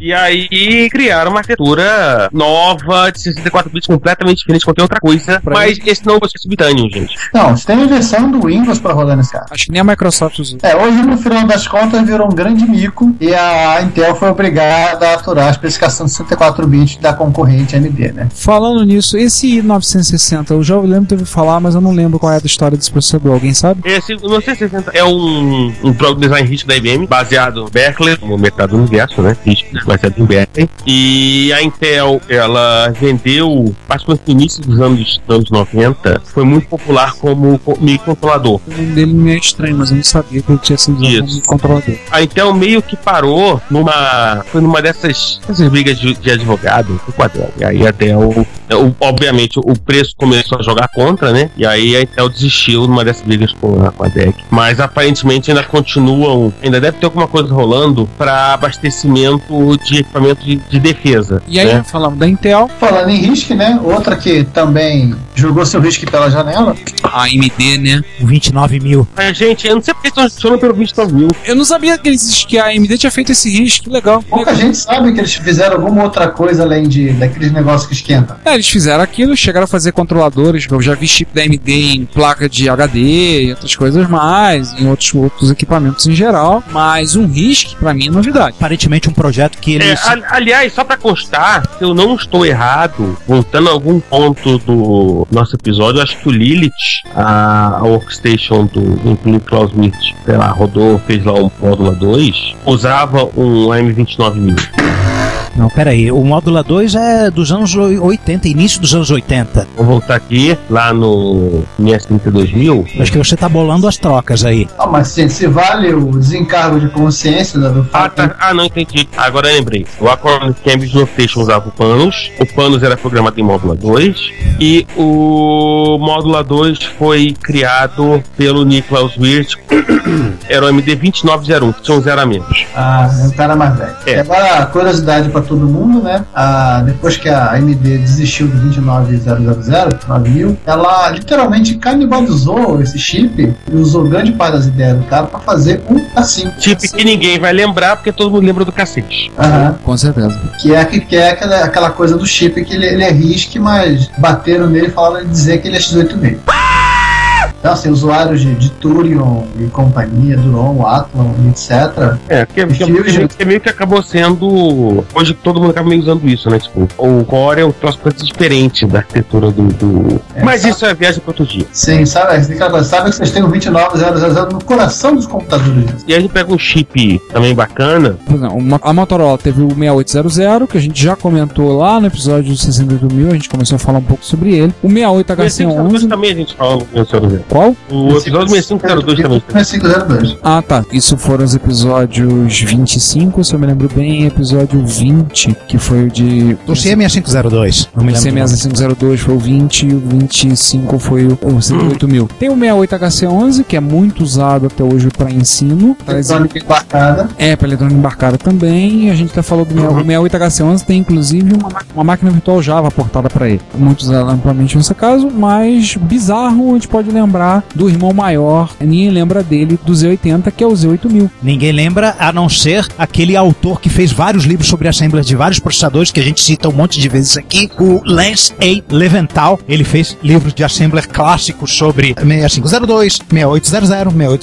E aí criaram uma arquitetura nova de 64 bits completamente diferente de qualquer outra coisa. Pra mas esse não é subitâneo, gente. Não, você tem a versão do Windows pra rodar nesse cara. Acho que nem a Microsoft usou. É, hoje no final das contas virou um grande mico e a Intel foi obrigada a aturar a especificação de 64 bits da concorrente AMD, né? Falando nisso, esse i960, eu já lembro de ouvir falar, mas eu não lembro qual é a história desse processador. Alguém sabe? Esse, o 960 é um, um product design RISC da IBM, baseado no Berkeley, no mercado do universo, né? RISC baseado em Berkeley. E a Intel, ela vendeu, praticamente no início dos anos, anos 90, foi muito popular como co- microcontrolador. O nome dele me é estranho, mas eu não sabia que ele tinha sido usado como controlador. A Intel meio que parou numa. Foi numa dessas, dessas brigas de, de advogado com a Dell. E aí a Dell. O- obviamente o preço começou a jogar contra, né? E aí a Intel desistiu numa dessas brigas com a, com a DEC. Mas aparentemente ainda continuam. Ainda deve ter alguma coisa rolando para abastecimento de equipamento de, de defesa. E aí, né? falando da Intel, Falando em RISC, né? Outra que também jogou seu RISC pela janela. a AMD, né? 29 mil. Mas, gente, eu não sei porque estão chorando pelo 29 mil. Eu não sabia que, eles, que a AMD tinha feito esse risco, que legal. Pouca gente sabe que eles fizeram alguma outra coisa além de daqueles negócios que esquentam. É, eles fizeram aquilo, chegaram a fazer controladores. Eu já vi chip da AMD em placa de HD e outras coisas mais, em outros, outros equipamentos em geral. Mas um RISC, pra mim, é novidade. Aparentemente um projeto que É, eles... ali- aliás, só pra constar, se eu não estou errado, voltando a algum ponto do nosso episódio, eu acho que o Lilith, a, a workstation do Infinite Clausewitz, sei lá, rodou, fez lá um módulo 2, usava um M29000. Não, peraí. O Módula 2 é dos anos 80, início dos anos 80. Vou voltar aqui, lá no MS32000. Acho que você tá bolando as trocas aí. Ah, mas se, se vale o desencargo de consciência do Ah, fato tá. ah, não entendi. Agora eu lembrei. O Acorn Cambridge Notation usava o Panos. O Panos era programado em Módula 2. E o Módula 2 foi criado pelo Niklaus Wirth. [COUGHS] era o MD 2901, que tinha um zero a menos. Ah, é um cara mais velho. É. E agora, curiosidade pra todo mundo, né? Ah, depois que a AMD desistiu do 29000, 9000, ela literalmente canibalizou esse chip e usou grande parte das ideias do cara pra fazer um assim. Chip que ninguém vai lembrar porque todo mundo lembra do cacete. Aham. Com certeza. Que é, que é aquela, aquela coisa do chip que ele, ele é RISC, mas bateram nele e falaram de dizer que ele é X8000. Então, assim, usuários de, de Turion e companhia, Duron, Athlon, etc. É, que, que, que, que meio que acabou sendo. Hoje todo mundo acaba meio usando isso, né? Tipo, o Core é um troço diferente da arquitetura do. do- É, Mas sabe? isso é viagem para outro dia. Sim, sabe? Sabe que vocês têm o 29000 no coração dos computadores. E aí a gente pega um chip também bacana. Por exemplo, uma- a Motorola teve o 6800, que a gente já comentou lá no episódio 68 mil, a gente começou a falar um pouco sobre ele. O 68HC11. também a gente fala no 6502. Qual? O episódio 6502 também. 6502. Ah, tá. Isso foram os episódios 25, se eu me lembro bem, episódio 20, que foi o de. Dossiê 6502. Não me O lembro. do nome. C6502 foi o 20 e o 25 foi o, o 108.000. Tem o 68HC11, que é muito usado até hoje para ensino. Eletrônica embarcada. É, para eletrônica embarcada também. A gente até falou do 6- o 68HC11, tem inclusive uma, ma- uma máquina virtual Java portada para ele. Muito usado amplamente nesse caso, mas bizarro, a gente pode lembrar do irmão maior, ninguém lembra dele, do Z80, que é o Z8000. Ninguém lembra, a não ser aquele autor que fez vários livros sobre assembler de vários processadores, que a gente cita um monte de vezes aqui, o Lance A. Leventhal. Ele fez livros de assembler clássicos sobre 6502, 6800,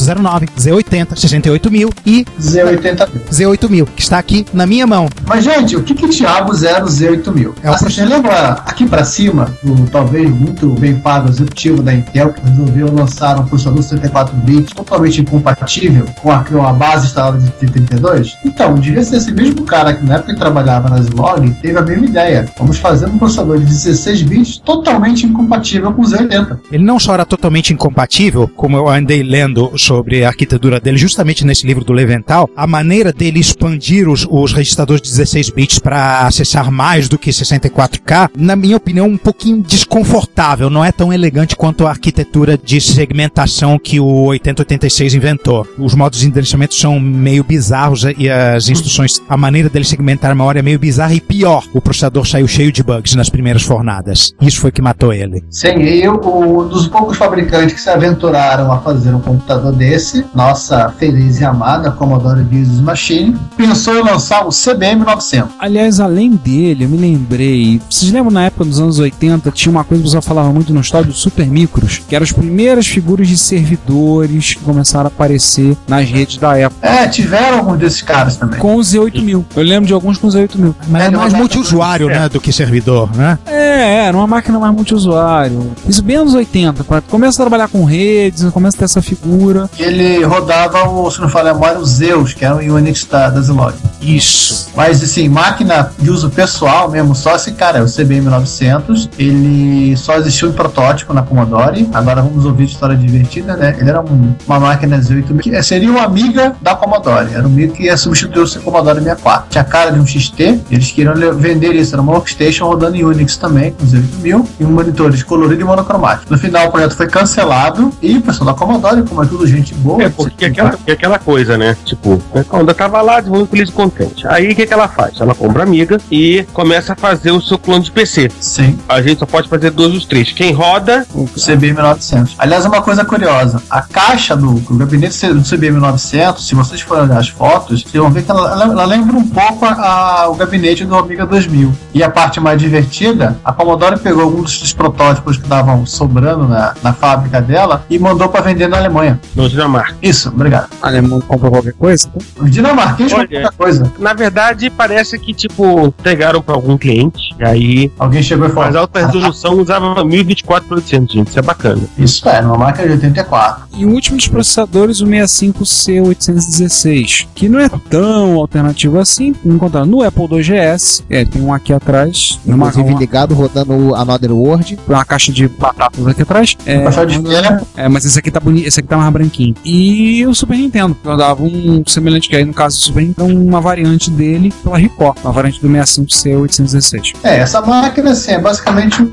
6809, Z80, 68000 e Z80. Z8000, que está aqui na minha mão. Mas, gente, o que que diabo 0 Z8000? É o assim, você lembra aqui pra cima, do talvez muito bem pago executivo da Intel, que resolveu lançar um processador 64 bits totalmente incompatível com a, com a base instalada de 32? Então, devia ser esse mesmo cara que na época que trabalhava na Zilog teve a mesma ideia. Vamos fazer um processador de 16 bits totalmente incompatível com o Z80. Ele não só era totalmente incompatível, como eu andei lendo sobre a arquitetura dele, justamente nesse livro do Leventhal, a maneira dele expandir os, os registradores de 16 bits para acessar mais do que 64K, na minha opinião, um pouquinho desconfortável, não é tão elegante quanto a arquitetura de segmentação que o 8086 inventou. Os modos de endereçamento são meio bizarros e as instruções, a maneira dele segmentar a memória é meio bizarra e pior, o processador saiu cheio de bugs nas primeiras fornadas. Isso foi que matou ele. Sim, e eu, um dos poucos fabricantes que se aventuraram a fazer um computador desse, nossa feliz e amada Commodore Business Machine, pensou em lançar o CBM 900. Aliás, além dele, eu me lembrei. Vocês lembram na época dos anos 80 tinha uma coisa que o pessoal falava muito no história dos super micros, que eram as primeiras figuras de servidores que começaram a aparecer nas redes da época. É, tiveram alguns desses caras também. Com os Z8000. Eu lembro de alguns com os Z8000. Mas é, É, mais multiusuário, né, do que servidor, né? É, era uma máquina mais multiusuário. Isso bem anos 80. pra- Começa a trabalhar com redes, começa a ter essa figura. E ele rodava, o, se não falar a memória, o Zeus, que era o Unix da, da Zilog. Isso. Mas, assim, máquina de uso pessoal mesmo, só esse cara, o CBM 900, ele só existiu em protótipo na Commodore. Agora vamos ouvir história divertida, né? Ele era um- uma máquina Z8000 que seria uma amiga da Commodore. Era um amigo que ia substituir o seu Commodore 64. Tinha a cara de um XT, eles queriam vender isso. Era uma workstation rodando em Unix também, com Z8000, e um monitor colorido e monocromático. No final, o projeto foi cancelado e o pessoal da Commodore, como é tudo gente boa, É, porque aquela, porque aquela coisa, né? Tipo, a onda tava lá, desenvolvendo feliz e contente. Aí o que, que ela faz? Ela compra amiga e começa a fazer o seu clone de PC. Sim. A gente só pode fazer dois dos três. Quem roda, o CBM 900. Aliás, uma coisa curiosa: a caixa do o gabinete do CBM 900, se vocês forem olhar as fotos, vocês vão ver que ela, ela- ela lembra um pouco a- a- o gabinete do Amiga 2000. E a parte mais divertida, a Commodore pegou alguns dos protótipos que estavam sobrando na, na fábrica dela e mandou para vender na Alemanha. no Dinamarca. Isso, obrigado. Alemão compra qualquer coisa? Os dinamarqueses Olha, compram muita coisa. Na verdade, parece que, tipo, pegaram pra algum cliente. E aí, Alguém chegou e falou: mas a alta resolução usava 1024 por 800, gente. Isso é bacana. Isso é, numa máquina de 84. E o último dos processadores, o 65C816, que não é tão alternativo assim. Encontraram no Apple 2GS, é, tem um aqui atrás, numa, Inclusive uma, ligado rodando o Another World. uma caixa de batatas aqui atrás. É, de feira. é, mas esse aqui tá bonito, esse aqui tá mais branquinho. E o Super Nintendo, que eu dava um semelhante que aí no caso do Super Nintendo, uma variante dele pela Record, uma variante do 65C816. É, essa máquina assim, é basicamente um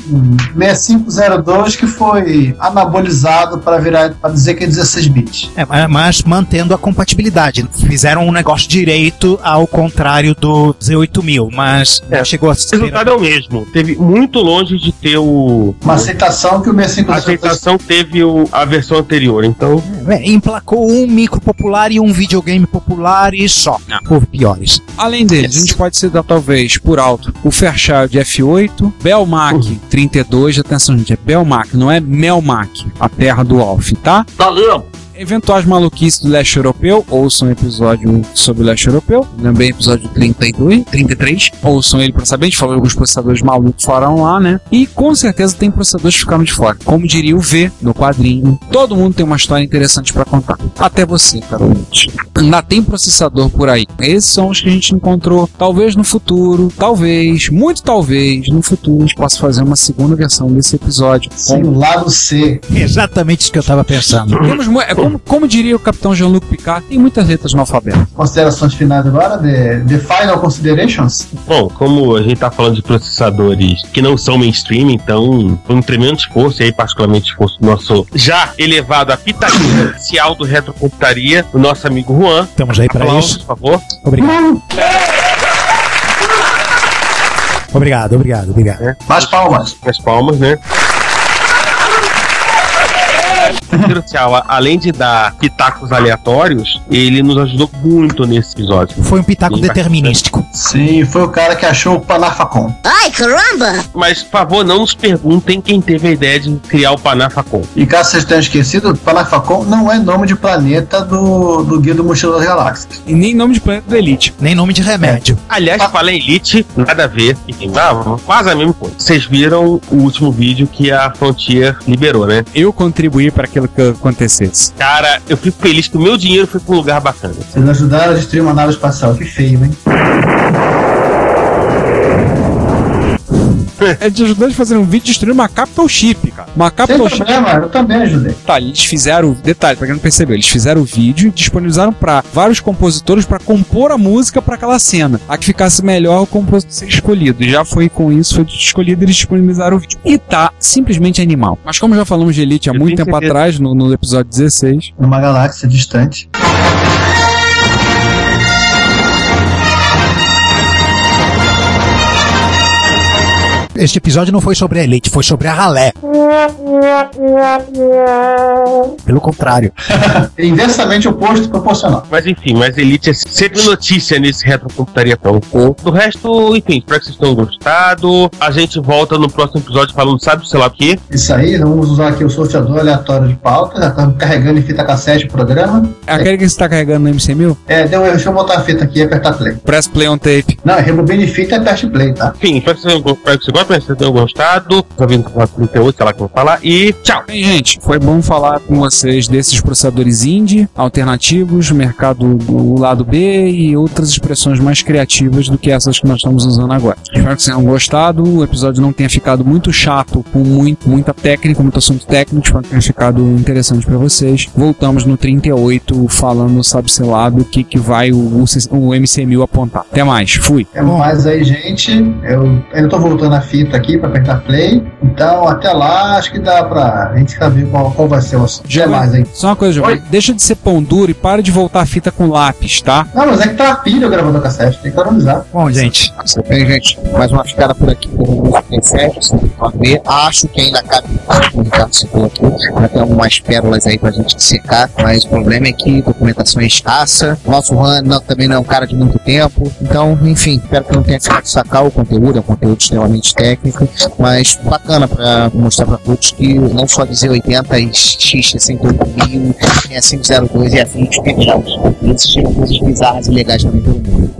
6502 que foi atualizado para virar para dizer que é 16 bits. É, mas- mantendo a compatibilidade. Fizeram um negócio direito ao contrário do Z8000, mas não chegou a O ser. resultado é o mesmo. Teve muito longe de ter o. Uma aceitação que o 65 A aceitação teve o, a versão anterior, então. É, emplacou um micro popular e um videogame popular e só. Houve piores. Além deles, a gente pode citar talvez por alto o Fairchild F8, Belmac 32, atenção gente, é Belmac, não é Melmac, a terra do Alf, tá? Valeu! Eventuais maluquices do leste europeu, ouçam o episódio sobre o leste europeu, também episódio 32, 33, ouçam ele pra saber, a gente falou de alguns processadores malucos foram lá, né? E com certeza tem processadores que ficaram de fora. Como diria o V no quadrinho, todo mundo tem uma história interessante pra contar. Até você, caro ouvinte. Ainda tem processador por aí. Esses são os que a gente encontrou, talvez no futuro, talvez, muito talvez, no futuro a gente possa fazer uma segunda versão desse episódio. Sim, o lado C. Exatamente isso que eu tava pensando. Temos é como, como diria o capitão Jean-Luc Picard, tem muitas letras no alfabeto. Considerações finais agora, the, the Final Considerations. Bom, como a gente tá falando de processadores que não são mainstream, então foi um tremendo esforço, e aí particularmente esforço do nosso já elevado a pitaquinha oficial do Retrocomputaria, o nosso amigo Juan. Estamos aí para isso. por favor. Obrigado. Obrigado, obrigado, obrigado. Mais palmas. as palmas, né? Crucial, a- além de dar pitacos aleatórios, ele nos ajudou muito nesse episódio. Foi um pitaco Sim, determinístico. Sim, foi o cara que achou o Panafacon. Ai, caramba! Mas, por favor, não nos perguntem quem teve a ideia de criar o Panafacon. E caso vocês tenham esquecido, Panafacon não é nome de planeta do, do Guia do Mochila das Galáxias. E nem nome de planeta do Elite. Nem nome de remédio. Aliás, falar em Elite, nada a ver. Enfim, ah, quase a mesma coisa. Vocês viram o último vídeo que a Frontier liberou, né? Eu contribuí para aquilo que acontecesse. Cara, eu fico feliz que o meu dinheiro foi pra um lugar bacana. Vocês ajudaram a destruir uma nave espacial. Que feio, hein? É de ajudar a fazer um vídeo destruindo uma Capital Ship, cara. Uma Sem Capital Ship. problema, eu também ajudei. Tá, eles fizeram. Detalhe, pra quem não percebeu, eles fizeram o vídeo e disponibilizaram pra vários compositores pra compor a música pra aquela cena. A que ficasse melhor o compositor ser escolhido. E já foi com isso, foi escolhido eles disponibilizaram o vídeo. E tá simplesmente animal. Mas como já falamos de Elite há Eu muito tempo certeza. atrás, no, no episódio 16, Numa galáxia distante. Este episódio não foi sobre a Elite, foi sobre a ralé. Pelo contrário. [LAUGHS] É inversamente oposto proporcional. Mas enfim, mas Elite é sempre notícia nesse Retrocomputaria tão Do resto, enfim, espero que vocês tenham gostado. A gente volta no próximo episódio falando, sabe, sei lá o quê. Isso aí, vamos usar aqui o sorteador aleatório de pauta. Já estamos carregando em fita cassete o programa. é aquele que você tá carregando no MC1000? É, deu. Deixa eu botar a fita aqui e apertar play. Press play on tape. Não, é rebobine fita e aperte play, tá? Enfim, espero que vocês tenham- gostem, espero que vocês tenham gostado. Tá vindo com 38, sei lá que eu vou falar. E tchau! Bem, gente, foi bom falar com vocês desses processadores indie, alternativos, mercado do lado B e outras expressões mais criativas do que essas que nós estamos usando agora. Espero que vocês tenham gostado. O episódio não tenha ficado muito chato, com muito, muita técnica, muito assunto técnico. Espero que tenha ficado interessante para vocês. Voltamos no 38 falando, sabe-se lá, do que, que vai o, o, o MC1000 apontar. Até mais, fui. É mais aí, gente. Eu ainda tô voltando a fita aqui pra apertar play. Então, até lá, acho que dá pra a gente saber qual, qual vai ser o assunto. Até mais aí. Só uma coisa, Giovanni. Deixa de ser pão duro e para de voltar a fita com lápis, tá? Não, mas é que tá a pilha o gravador cassete, tem que economizar. Bom, gente. Bem, gente, mais uma ficada por aqui com o 37, você pode ver. Acho que ainda cabe como o Ricardo citou aqui. Ainda tem algumas pérolas aí pra gente secar, mas o problema é que documentação é escassa. O nosso Juan não- também não é um cara de muito tempo. Então, enfim, espero que não tenha ficado sacar o conteúdo, é um conteúdo extremamente técnico, mas bacana pra mostrar pra todos que não só dizer 80 e X68 mil, tem a 502 e a 20 pneus. Existiram coisas bizarras e legais também pelo mundo.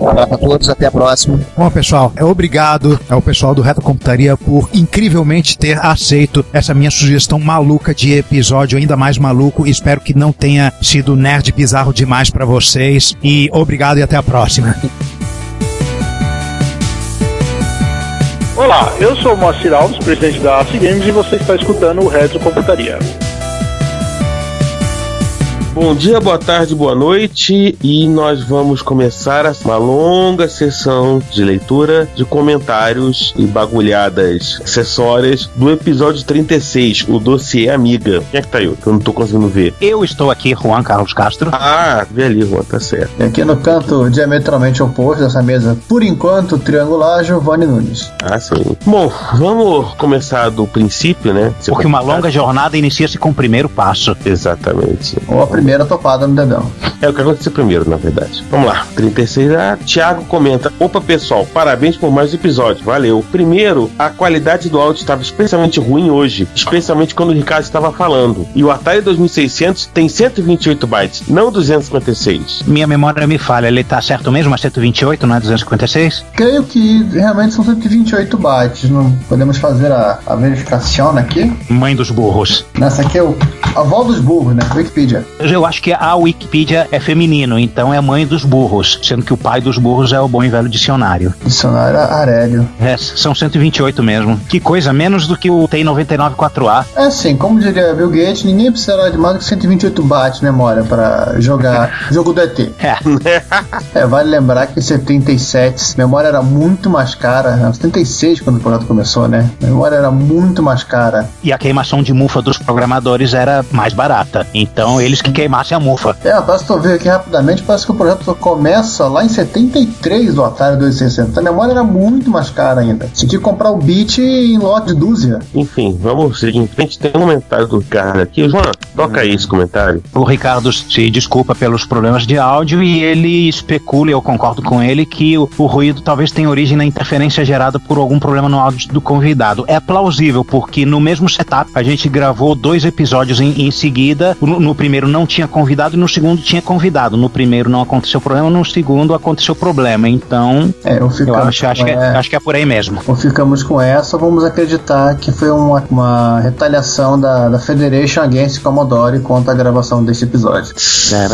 Um abraço a todos, até a próxima. Bom, pessoal, é obrigado ao pessoal do Reto Computaria por incrivelmente ter aceito essa minha sugestão maluca de episódio, ainda mais maluco. Espero que não tenha sido nerd bizarro demais pra vocês. E obrigado e até a próxima. Olá, eu sou o Moacir Alves, presidente da AC Games, e você está escutando o Retro Computaria. Bom dia, boa tarde, boa noite e nós vamos começar uma longa sessão de leitura de comentários e bagulhadas acessórias do episódio 36, o dossiê Amiga. Quem é que tá aí? Que eu não tô conseguindo ver. Eu estou aqui, Juan Carlos Castro. Ah, vê ali, Juan, tá certo. E aqui no canto diametralmente oposto dessa mesa, por enquanto, triangular, Giovanni Nunes. Ah, sim. Bom, vamos começar do princípio, né? Você Porque uma longa jornada inicia-se com o primeiro passo. Exatamente. Ou a primeira topada no dedão. É o que aconteceu primeiro, na verdade. Vamos lá. 36. Ah, Thiago comenta: Opa, pessoal, parabéns por mais episódio. Valeu. Primeiro, a qualidade do áudio estava especialmente ruim hoje, especialmente quando o Ricardo estava falando. E o Atari 2600 tem 128 bytes, não 256. Minha memória me falha, ele tá certo mesmo, é 128, não é 256? Creio que realmente são 128 bytes. Não podemos fazer a, a verificação aqui. Mãe dos burros. Nessa aqui é o, a avó dos burros, né? Wikipedia. Eu acho que a Wikipedia é feminino, então é mãe dos burros, sendo que o pai dos burros é o bom e velho dicionário. Dicionário Arélio. É, são 128 mesmo. Que coisa, menos do que o T99 4A. É assim, como diria Bill Gates, ninguém precisará de mais do que 128 bytes de memória para jogar [LAUGHS] jogo do ET. É. É, vale lembrar que em 77 a memória era muito mais cara. Era 76 quando o projeto começou, né? Memória era muito mais cara. E a queimação de mufa dos programadores era mais barata. Então eles que queimassem a mufa. É, que eu ver aqui rapidamente, parece que o projeto começa lá em 73 do Atari 2660. A memória era muito mais cara ainda. Você tinha que comprar o bit em lote de dúzia. Enfim, vamos seguir em frente. Tem um comentário do Ricardo aqui. João, toca aí esse comentário. O Ricardo se desculpa pelos problemas de áudio e ele especula, e eu concordo com ele, que o, o ruído talvez tenha origem na interferência gerada por algum problema no áudio do convidado. É plausível, porque no mesmo setup a gente gravou dois episódios em, em seguida. No, no primeiro não tinha convidado e no segundo tinha convidado. No primeiro não aconteceu problema, no segundo aconteceu problema. Então, É, eu, eu acho, acho, que, é- é- acho que é por aí mesmo. ou ficamos com essa, vamos acreditar que foi uma, uma retaliação da, da Federation Against Commodore contra a gravação desse episódio.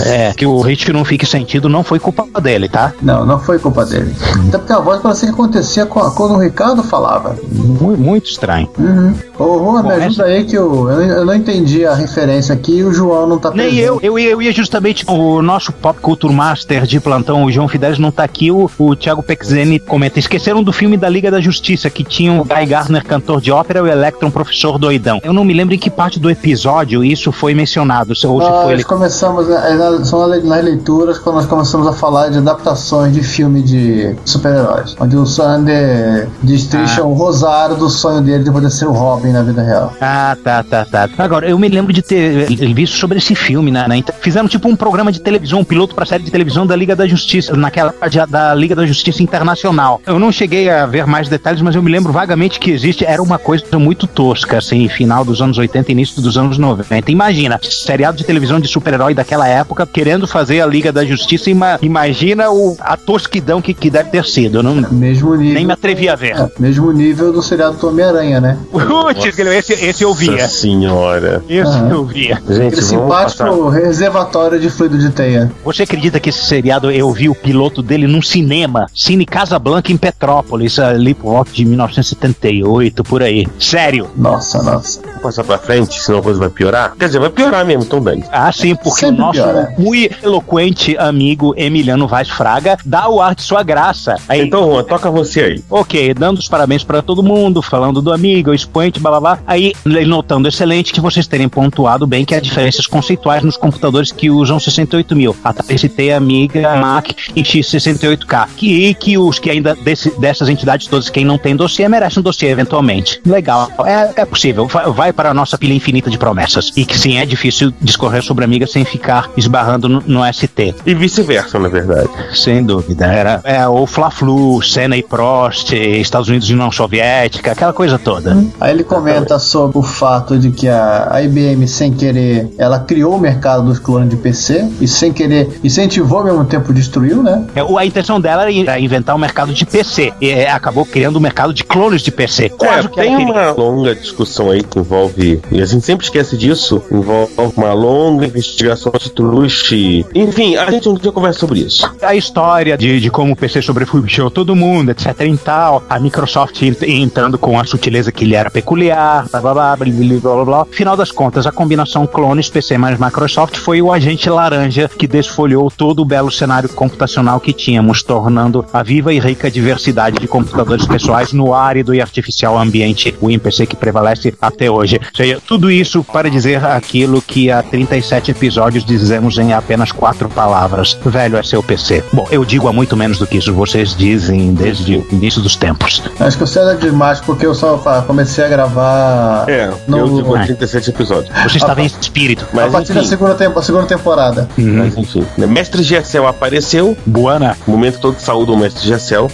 É, que o hit não fique sentido não foi culpa dele, tá? Não, não foi culpa dele. Até porque a voz parecia que acontecia quando o Ricardo falava. Muito, muito estranho. Uhum. Ô, Juan, me ajuda aí que eu, eu, não- eu não entendi a referência aqui e o João não tá Nem. Eu, eu, ia- eu ia justamente. O nosso Pop Culture Master de plantão, o João Fidelis, não tá aqui. O, o Thiago Pexeni comenta: esqueceram do filme da Liga da Justiça, que tinha o Guy Gardner, cantor de ópera, e o Electron, professor doidão. Eu não me lembro em que parte do episódio isso foi mencionado. se- Ou se foi Nós ele. começamos, é, na- são nas leituras, quando nós começamos a falar de adaptações de filme de super-heróis, onde o Sander destrincha Ah. o rosário do sonho dele de poder ser o Robin na vida real. Ah, tá, tá, tá. Agora, eu me lembro de ter eh, visto sobre esse filme na, na inter- Fizeram tipo um programa de televisão, um piloto pra série de televisão da Liga da Justiça, naquela parte da Liga da Justiça Internacional. Eu não cheguei a ver mais detalhes, mas eu me lembro vagamente que existe. Era uma coisa muito tosca, assim, final dos anos 80 início dos anos 90. Imagina, seriado de televisão de super-herói daquela época querendo fazer a Liga da Justiça. Ima, imagina o, a tosquidão que, que deve ter sido. Eu não, Mesmo nível. nem me atrevi a ver. É, mesmo nível do seriado do Homem-Aranha, né? Putz, esse, esse eu via. Nossa senhora. Esse Aham. eu via. Gente, Aquele vamos simpático passar. Reservatório de fluido de teia. Você acredita que esse seriado eu vi o piloto dele num cinema? Cine Casablanca em Petrópolis, ali por volta de 1978, por aí. Sério. Nossa, nossa. Vamos passar pra frente, senão a coisa vai piorar. Quer dizer, vai piorar mesmo, então dane. Ah, sim, porque Sempre o nosso piora. muito eloquente amigo Emiliano Vaz Fraga dá o ar de sua graça. Aí, Então, Juan, toca você aí. Ok, dando os parabéns pra todo mundo, falando do amigo, o expoente, blá blá blá. Aí, notando excelente que vocês terem pontuado bem que há diferenças conceituais nos computadores que usam 68 mil. Atari ST, Amiga, Mac e X68K. Que, que os que ainda desse- dessas entidades todas, quem não tem dossiê, merece um dossiê eventualmente. Legal, é, é possível. Vai, vai para a nossa pilha infinita de promessas. E que sim, é difícil discorrer sobre Amiga sem ficar esbarrando no, no ST. E vice-versa, na verdade. Sem dúvida. Era é, o Fla-Flu, Senna e Prost, Estados Unidos e União Soviética, aquela coisa toda. Aí ele comenta sobre o fato de que a, a IBM, sem querer, ela criou o mercado dos clones de PC e sem querer incentivou ao mesmo tempo destruiu, né? É, a intenção dela era inventar o mercado de PC. E é, acabou criando o mercado de clones de PC. É, Quase que tem uma longa discussão aí que envolve, e a gente sempre esquece disso, envolve uma longa investigação de truste. Enfim, a gente um dia conversa sobre isso. A história de, de como o PC sobrepuxou todo mundo, etc e tal. A Microsoft ent- entrando com a sutileza que lhe era peculiar, blá blá blá blá blá blá blá. blá. Final das contas, a combinação clones PC mais Microsoft Microsoft foi o agente laranja que desfolhou todo o belo cenário computacional que tínhamos, tornando a viva e rica diversidade de computadores pessoais no árido e artificial ambiente WinPC que prevalece até hoje. Ou seja, tudo isso para dizer aquilo que há 37 episódios dizemos em apenas quatro palavras: velho é seu PC. Bom, eu digo há muito menos do que isso, vocês dizem desde o início dos tempos. Acho que eu sei demais porque eu só comecei a gravar. É, no, eu digo 37 episódios. Você estava em espírito. a Mas partir da enfim, segunda, tempo, segunda temporada. mas enfim. né? Mestre Gessel apareceu. Buana. Momento todo de saúde o Mestre Gessel.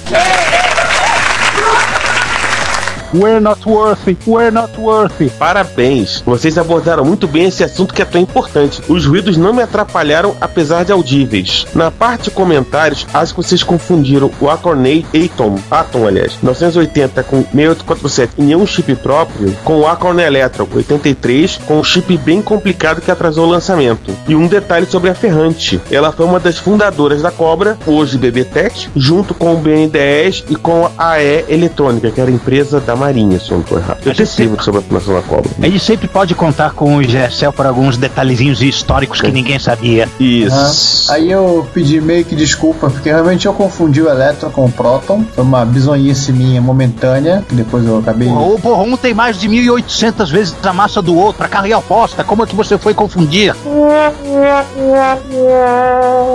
We're not worthy, we're not worthy. Parabéns, vocês abordaram muito bem esse assunto que é tão importante. Os ruídos não me atrapalharam, apesar de audíveis. Na parte de comentários, acho que vocês confundiram o Acorn Atom, Atom, aliás, 980 com 6847 e nenhum chip próprio, com o Acorn Electron 83 com um chip bem complicado que atrasou o lançamento. E um detalhe sobre a Ferrante: ela foi uma das fundadoras da Cobra, hoje BBTech, junto com o BN10 e com a AE Eletrônica, que era a empresa da Marinha, se eu não estou errado. Eu tenho esse livro sobre a fundação da Cobra. Gente sempre pode contar com o GSL por alguns detalhezinhos históricos que ninguém sabia. Isso. Aham. Aí eu pedi meio que desculpa, porque realmente eu confundi o Electron com o Proton. Foi uma bizonhice minha momentânea, que depois eu acabei. Ô, porra, um tem mais de 1.800 vezes a massa do outro, a carga é oposta. Como é que você foi confundir? [LAUGHS]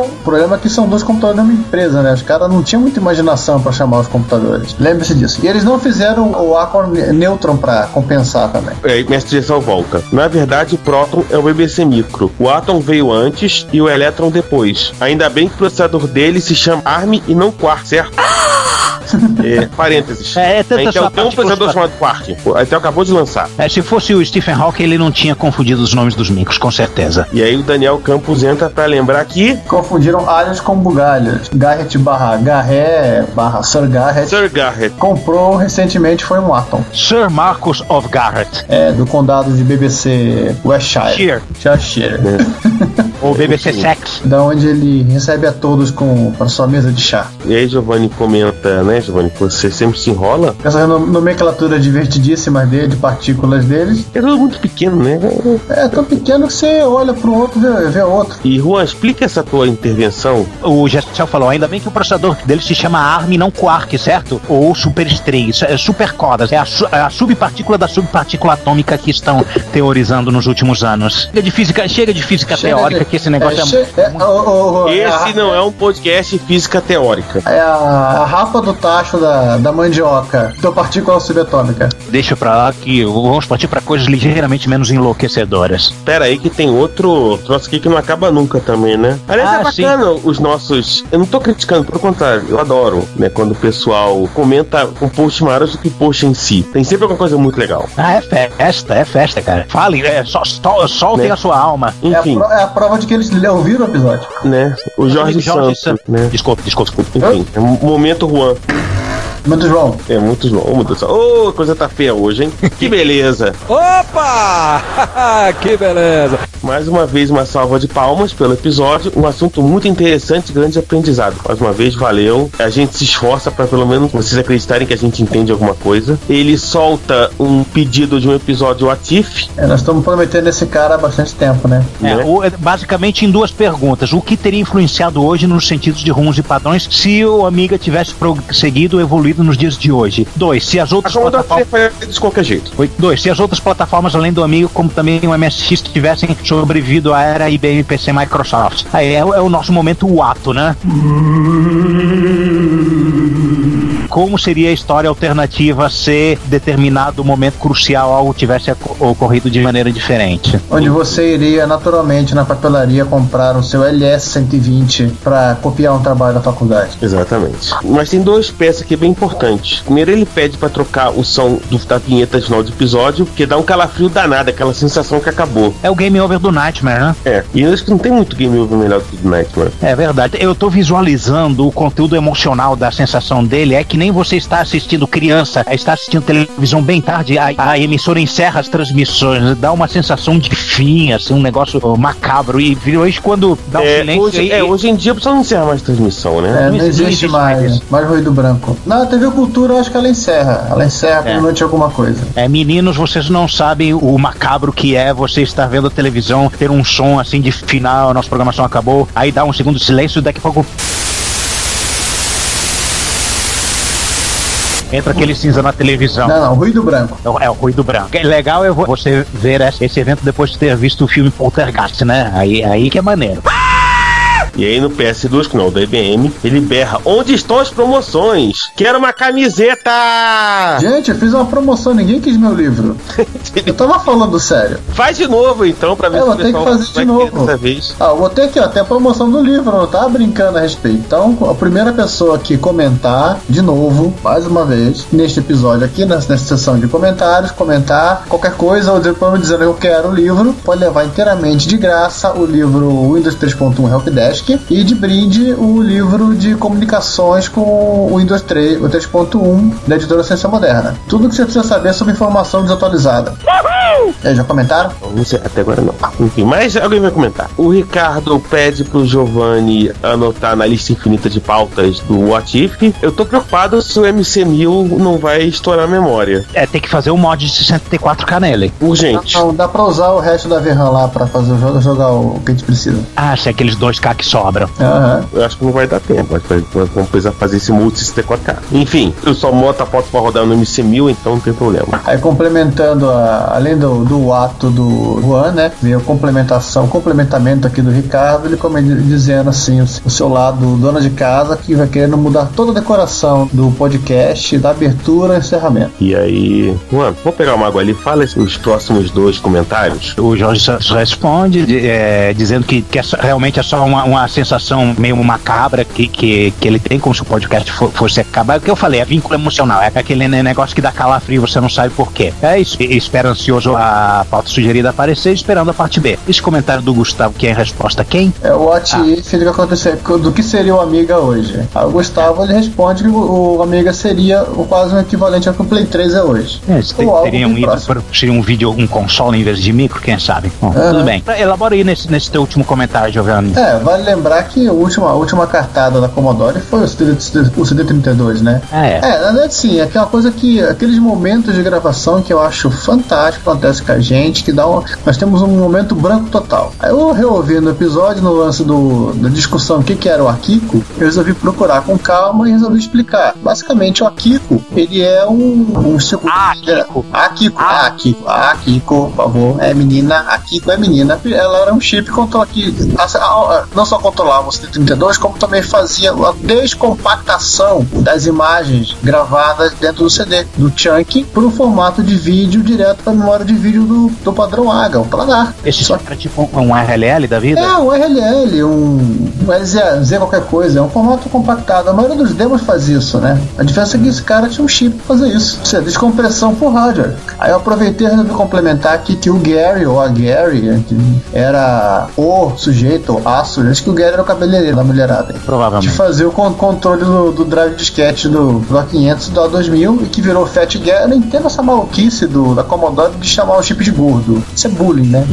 O problema é que são dois computadores da mesma empresa, né? Os caras não tinham muita imaginação pra chamar os computadores. Lembre-se disso. E eles não fizeram o Acorn Neutron pra compensar também. É, Mestre Gessel volta. Na verdade, o Proton é o BBC Micro. O Atom veio antes e o Electron depois. Ainda bem que o processador dele se chama ARM e não Quark, certo? [GASPS] é, [LAUGHS] parênteses. É, é tanta tem um que- chamado Quark. A Intel acabou de lançar. É, se fosse o Stephen Hawking, ele não tinha confundido os nomes dos micros, com certeza. E aí o Daniel Campos entra pra lembrar que Confundiram alhas com bugalhas. Garrett barra Garré barra Sir Garrett. Sir Garrett Comprou recentemente foi um Atom. Sir Marcus of Garrett. É, do condado de BBC Westshire. Shear. Cheshire. [LAUGHS] Ou BBC Sex. Da onde ele recebe a todos com para sua mesa de chá. E aí Giovanni comenta, né, Giovanni, que você sempre se enrola. Essa nom- nomenclatura divertidíssima dele, de partículas deles. É tudo muito pequeno, né? É tão pequeno que você olha pro outro e vê, vê outro. E Juan, explica essa tua intervenção. O Gessel falou, ainda bem que o processador dele se chama ARM e não Quark, certo? Ou Superstring, isso é supercodas. É a, su- é a subpartícula da subpartícula atômica que estão teorizando nos últimos anos. Chega de física, chega de física Chega teórica, de- que esse negócio é, che- é, o- o- é Esse a- não é um podcast física teórica. É a, a rapa do tacho da, da mandioca, da partícula subatômica. Deixa pra lá que vamos partir pra coisas ligeiramente menos enlouquecedoras. Pera aí que tem outro troço aqui que não acaba nunca também, né? Aliás, Ah, é bacana os nossos. Eu não tô criticando, pelo contrário, eu adoro, né? Quando o pessoal comenta um post maior do que o post em si. Tem sempre alguma coisa muito legal. Ah, é festa, é festa, cara. Fale, é, só, só, soltem Né? a sua alma. É a, Enfim, pro- é a prova de que eles ouviram o episódio. né? O Jorge, Jorge Santos, né? Desculpa, desculpa. Enfim, é um momento Juan. Muito João. É muito João. Oh. Ô, a coisa tá feia hoje, hein? [LAUGHS] Que beleza. Opa! [LAUGHS] que beleza! Mais uma vez, uma salva de palmas pelo episódio. Um assunto muito interessante grande aprendizado. Mais uma vez, valeu. A gente se esforça para pelo menos vocês acreditarem que a gente entende alguma coisa. Ele solta um pedido de um episódio Atif. É, nós estamos prometendo esse cara há bastante tempo, né? É, o- é, basicamente em duas perguntas. O que teria influenciado hoje nos sentidos de rumos e padrões se o Amiga tivesse prosseguido ou nos dias de hoje? Dois, se as outras plataformas... de qualquer jeito. Oi, Dois, se as outras plataformas além do Amiga, como também o MSX, tivessem sobrevivido à era IBM PC Microsoft. Aí é, é o nosso momento o ato, né? [LAUGHS] Como seria a história alternativa se determinado momento crucial algo tivesse oco- ocorrido de maneira diferente? Onde você iria naturalmente na papelaria comprar o seu LS-120 para copiar um trabalho da faculdade. Exatamente. Mas tem duas peças aqui bem importantes. Primeiro, ele pede pra trocar o som do, da vinheta final do episódio, porque dá um calafrio danado, aquela sensação que acabou. É o game over do Nightmare, né? É, e eu acho que não tem muito game over melhor do que o Nightmare. É verdade. Eu tô visualizando o conteúdo emocional da sensação dele é que que nem você está assistindo criança, está assistindo televisão bem tarde, a, a emissora encerra as transmissões, dá uma sensação de fim, assim, um negócio macabro. E hoje quando dá um É, silêncio hoje, aí- é, hoje em dia você não encerra mais transmissão, né? É, não existe- não existe mais, mais mais ruído branco. Na TV Cultura, eu acho que ela encerra. Ela encerra É. por noite alguma coisa. É, meninos, vocês não sabem o macabro que é você estar vendo a televisão, ter um som assim de final, a nossa programação acabou, aí dá um segundo de silêncio e daqui a pouco. Entra aquele cinza na televisão. Não, não, ruído branco. É o- É o ruído branco. É legal é vo- você ver esse evento depois de ter visto o filme Poltergeist, né? Aí, aí que é maneiro. E aí no PS2, que não, da IBM, ele berra: Onde estão as promoções? Quero uma camiseta! Gente, eu fiz uma promoção, ninguém quis meu livro. [LAUGHS] Eu tava falando sério. Faz de novo então, pra ver É, se vou ter que fazer de novo. querer dessa vez. Ah, eu botei aqui, ó, até a promoção do livro, não tava brincando a respeito. Então, a primeira pessoa que comentar, de novo, mais uma vez, neste episódio aqui, nessa, nessa sessão de comentários, comentar qualquer coisa, ou para me dizer que eu quero o livro, pode levar inteiramente de graça o livro Windows 3.1 Helpdesk e de brinde o livro de comunicações com o Windows 3, o 3.1 da editora Ciência Moderna. Tudo que você precisa saber sobre informação desatualizada. E aí, já comentaram? Não sei, até agora não. Enfim, mas alguém vai comentar. O Ricardo pede pro Giovanni anotar na lista infinita de pautas do What If. Eu tô preocupado se o MC1000 não vai estourar a memória. É, tem que fazer o mod de 64K nele. Urgente. Não, dá pra usar o resto da VRAM lá pra fazer jogar o que a gente precisa. Ah, se é aqueles 2K que sobram. Aham. Eu acho que não vai dar tempo. Acho que vai- vamos precisar fazer esse multi 64K. Enfim, eu só moto a pauta pra rodar no MC1000, então não tem problema. Aí complementando, a- além do, do ato do Juan, né? Veio a complementação, complementamento aqui do Ricardo, ele come- dizendo assim, o, o seu lado dona de casa, que vai querendo mudar toda a decoração do podcast, da abertura e encerramento. E aí, Juan, vou pegar uma água ali. Fala os próximos dois comentários. O Jorge Santos responde de- é, dizendo que, que é realmente é só uma, uma sensação meio macabra que, que, que ele tem como se o podcast fo- fosse acabar. É o que eu falei, é vínculo emocional. É aquele ne- negócio que dá calafrio, você não sabe por quê. É isso. Espera ansioso a pauta sugerida aparecer, esperando a parte B. Esse comentário do Gustavo, que é em resposta a quem? É o what if do que aconteceu, do que seria o Amiga hoje. Aí o Gustavo ele responde que o, o Amiga seria o quase um equivalente ao que o Play 3 é hoje. É, se Ou algo teriam bem ido próximo. para seria um vídeo, um console em vez de micro, quem sabe? Bom, Aham. Tudo bem. Elabora aí nesse, nesse teu último comentário, Giovanni. É, vale lembrar que a última, a última cartada da Commodore foi o, CD, o CD32, né? Ah, é. É, na verdade sim, é aquela coisa que. aqueles momentos de gravação que eu acho fantástico acontece com a gente, que dá um. Nós temos um momento branco total. Aí eu reouvindo o episódio no lance do, da discussão o que, que era o Akiko, eu resolvi procurar com calma e resolvi explicar. Basicamente o Akiko, ele é um. um tipo, Akiko. Akiko, Akiko, Akiko, por favor. É menina, Akiko é menina. Ela era um chip controla que não só controlava o CD32, como também fazia a descompactação das imagens gravadas dentro do CD, do chunk, para o formato de vídeo direto para a memória de vídeo do, do padrão AGA, o planar. Esse só era tipo um, um RLL da vida? É, um RLL, um, um LZ, qualquer coisa, é um formato compactado. A maioria dos demos faz isso, né? A diferença é que esse cara tinha um chip pra fazer isso. Isso é descompressão por hardware. Aí eu aproveitei e resolvi complementar aqui que o Gary, ou a Gary, era o sujeito, ou a sujeito, que o Gary era o cabeleireiro da mulherada. De Provavelmente. fazer o con- controle do, do drive disquete do, do A500 do A2000 e que virou Fat Gary. Eu não entendo essa maluquice do, da Commodore de chamar o chip de gordo. Isso é bullying, né?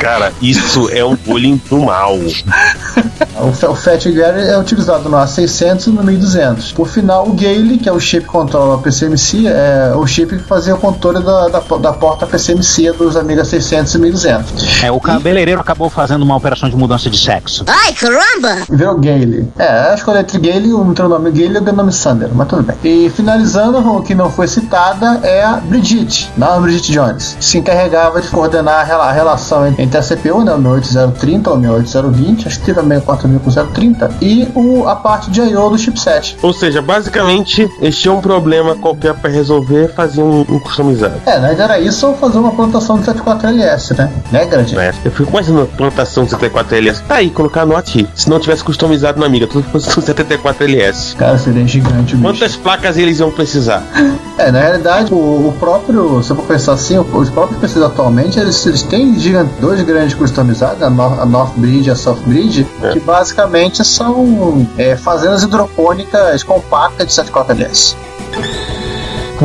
Cara, isso é um bullying do mal. O, o Fat Gary é utilizado no A600 e no 1200. Por final, o Gale, que é o chip que controla a PCMC, é o chip que fazia o controle da, da, da porta PCMC dos Amiga 600 e 1200. É, o cabeleireiro acabou fazendo uma operação de mudança de sexo. Ai, caramba! E virou Gale. É, acho que entre Gale, o nome Gale e o nome Sander, mas tudo bem. E finalizando, o que não foi citada é a Brigitte, não a Brigitte Jones, que se encarregava de coordenar a rela- a relação entre a CPU, né, o 68030 ou 68020, acho que teve a 64000 com 030, e o, a parte de I.O. do chipset. Ou seja, basicamente, eles tinham um problema qualquer pra resolver, faziam um, um customizado. É, na era isso ou fazer uma plantação de 74LS, né? Né, grande? É, eu fico imaginando a plantação do 74LS. Tá aí, colocar no ATI. Se não tivesse customizado na amiga, tudo fosse [LAUGHS] no 74LS. Cara, seria gigante o bicho. Quantas placas eles iam precisar? [LAUGHS] É, na realidade, o, o próprio, se eu for pensar assim, o- os próprios PCs atualmente, eles, eles têm gigan- dois grandes customizados, a, Nor- a North Bridge e a South Bridge, que basicamente são é, fazendas hidropônicas compactas de 74LS.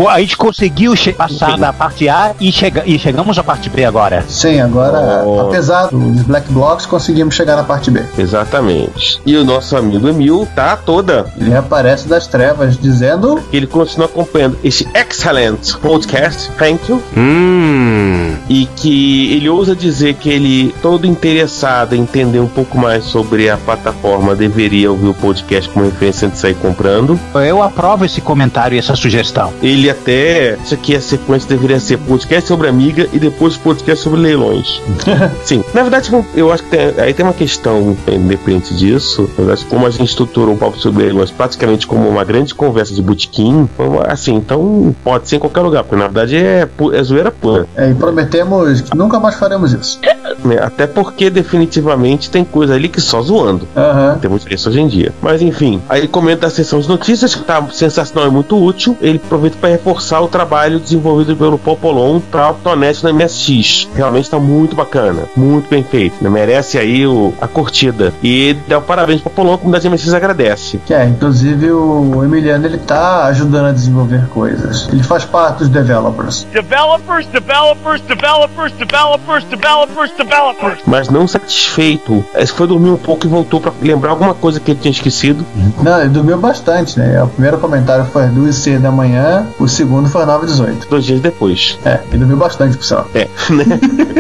A gente conseguiu passar da parte A e, chega e chegamos à parte B agora. Sim, agora, Oh. apesar dos Black Blocks, conseguimos chegar na parte B. Exatamente. E o nosso amigo Emil tá toda. Ele aparece das trevas dizendo que Ele continua acompanhando esse excellent podcast, thank you. Hum. E que ele ousa dizer que ele, todo interessado em entender um pouco mais sobre a plataforma, deveria ouvir o podcast como referência antes de sair comprando. Eu aprovo esse comentário e essa sugestão. Ele até. Isso aqui a sequência deveria ser podcast sobre Amiga e depois podcast sobre leilões. [LAUGHS] Sim. Na verdade, eu acho que tem- aí tem uma questão independente disso. Na verdade, como a gente estruturou o papo sobre leilões praticamente como uma grande conversa de botequim, assim, então pode ser em qualquer lugar, porque na verdade é, é zoeira pura. É, e prometemos que nunca mais faremos isso. né? Até porque definitivamente tem coisa ali que só zoando. Aham. Temos isso hoje em dia. Mas enfim, aí ele comenta a sessão de notícias, que tá sensacional e muito útil. Ele aproveita para reforçar o trabalho desenvolvido pelo Popolon para Octonet no MSX. Realmente tá muito bacana, muito bem feito. né? Merece aí o, a curtida. E dá o parabéns pro Popolon, a comunidade MSX agradece. Que é, inclusive o Emiliano ele tá ajudando a desenvolver coisas. Ele faz parte dos developers. Developers, developers, developers, developers, developers, developers. Mas não satisfeito, esse foi dormir um pouco e voltou para lembrar alguma coisa que ele tinha esquecido. Não, ele dormiu bastante, né? O primeiro comentário foi às 2 h da manhã, o segundo foi às 9 h 18 Dois dias depois. É, ele dormiu bastante, por sinal. É, né?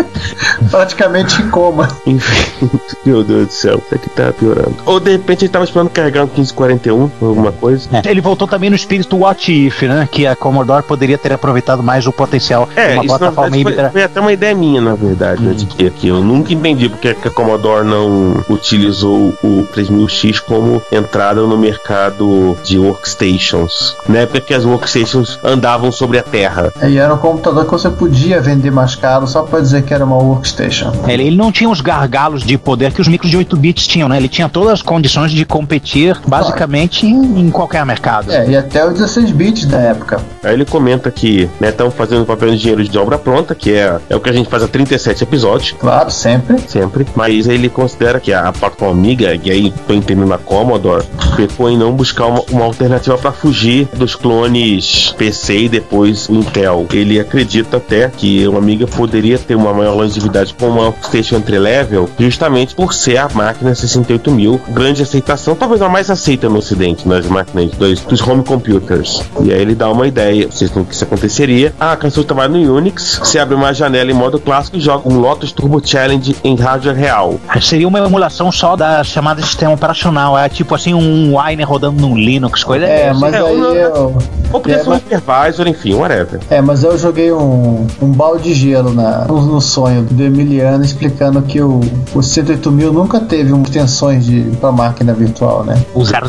[LAUGHS] Praticamente em coma. Enfim, meu Deus do céu, isso aqui tá piorando. Ou de repente ele tava esperando carregar um 1541 ou alguma coisa. É, Ele voltou também no espírito What If, né? Que a Commodore poderia ter aproveitado mais o potencial de É, uma isso plataforma verdade foi, híbrida. foi até uma ideia minha, na verdade, né, de que, que eu nunca entendi porque que a Commodore não utilizou o 3000X como entrada no mercado de workstations. Na época que as workstations andavam sobre a Terra. E era um computador que você podia vender mais caro só pra dizer que era uma workstation. Ele, ele não tinha os gargalos de poder que os micros de 8 bits tinham, né? Ele tinha todas as condições de competir basicamente em, em qualquer mercado. É, e até os 16 bits da época. Aí ele comenta que estão fazendo papel de engenheiro de obra pronta, que é, é o que a gente faz há 37 episódios. Claro, sempre. Sempre. Mas ele considera que a plataforma amiga, e aí tô entendendo a Commodore, pecou em não buscar uma, uma alternativa para fugir dos clones PC e depois Intel. Ele acredita até que uma amiga poderia ter uma maior longevidade com uma workstation entry-level, justamente por ser a máquina 68000, grande aceitação, talvez a mais aceita no ocidente, nas máquinas dos, dos home computers. E aí ele dá uma ideia, vocês não que isso aconteceria. Ah, cansou de trabalhar no Unix, você abre uma janela em modo clássico e joga um Lotus Turbo Challenge em hardware real. Seria uma emulação só da chamada de sistema operacional. É tipo assim um Wine rodando num Linux, coisa É, dessa. mas É, aí eu. Ou podia É, ser um mas- hypervisor, enfim, whatever. É, mas eu joguei um, um balde de gelo na, no, no sonho do Emiliano explicando que o, o 108000 nunca teve um extensões de, pra máquina virtual, né? O 000.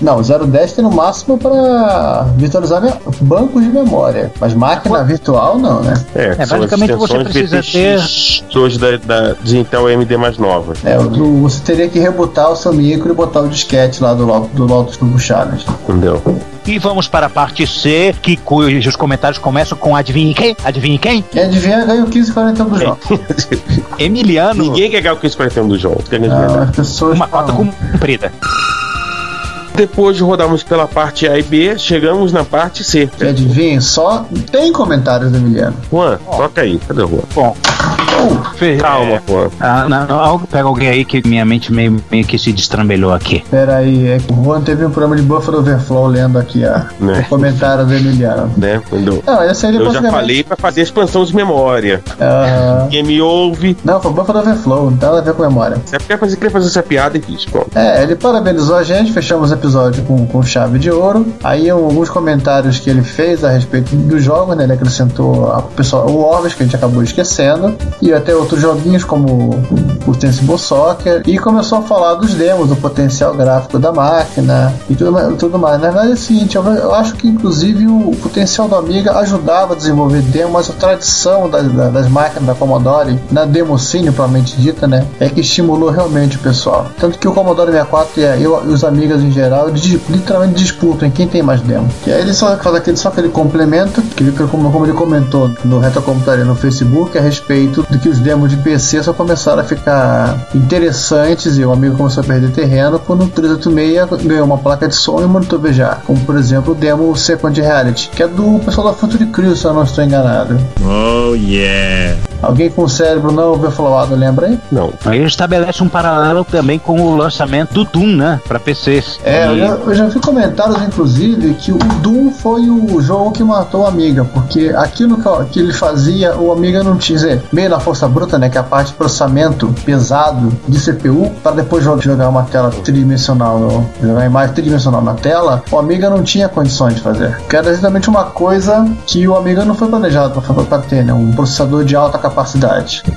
Não, o 010 tem no máximo para virtualizar bancos de memória, mas máquina virtual não, né? É, É, são as basicamente você precisa VTX hoje da, da, de Intel AMD mais nova. É, o- você teria que rebutar o seu micro e botar o disquete lá do, do Lotus Turbo Challenge. Entendeu? E vamos para a parte C, que cujos comentários começam com adivinhe quem? Adivinhe quem? Quem adivinha ganha o 1541 do jogo. [LAUGHS] Emiliano. Ninguém quer ganhar o 1541 do é Não, as pessoas. Uma cota falam. Depois de rodarmos pela parte A e B, chegamos na parte C. Quem adivinha? Só tem comentários do Emiliano. Juan, toca aí. Cadê o Juan? Bom. Fe- Calma, é, Juan. ah, não, não, algo- pega alguém aí que minha mente meio, meio que se destrambelhou aqui. Pera aí, é que o Juan teve um programa de Buffer Overflow lendo aqui a, Né? o comentário do Emiliano. Né? Quando Não, aí eu já falei pra fazer expansão de memória. Aham. Quem me ouve, Não, foi Buffer Overflow, não tem nada a ver com memória. você quer fazer, queria fazer essa piada e fiz. Pronto. É, ele parabenizou a gente, fechamos o episódio com, com chave de ouro. Aí alguns comentários que ele fez a respeito do jogo, né? Ele acrescentou a pessoa, o Orbis, que a gente acabou esquecendo, e até outros joguinhos como o Sensible Soccer, e começou a falar dos demos, do potencial gráfico da máquina e tudo, tudo mais. Na verdade é o seguinte, eu, eu acho que inclusive o potencial do Amiga ajudava a desenvolver demos, a tradição das, da- das máquinas da Commodore, na Democine, propriamente dita, né? É que estimulou realmente o pessoal. Tanto que o Commodore 64 e, e os Amigas em geral, di- literalmente disputam em quem tem mais demo. E aí ele só faz aquele, só aquele complemento, que ele, como, como ele comentou no Retrocomputaria no Facebook, a respeito do que os demos de PC só começaram a ficar interessantes e o amigo começou a perder terreno quando o 386 ganhou uma placa de som e um monitor VGA, como por exemplo o demo Second Reality, que é do pessoal da Future Crew, se eu não estou enganado. Oh yeah. Alguém com o cérebro não overflowado lembra aí? Não. Aí ele estabelece um paralelo também com o lançamento do Doom, né? Pra PCs. É, eu E- já, eu já vi comentários, inclusive, que o Doom foi o jogo que matou o Amiga, porque aquilo que, que ele fazia, o Amiga não tinha, dizer, meio na força bruta, né, que é a parte de processamento pesado de CPU, para depois jo- jogar uma tela tridimensional, jogar uma imagem tridimensional na tela, o Amiga não tinha condições de fazer. Que era exatamente uma coisa que o Amiga não foi planejado para ter, né, um processador de alta capacidade.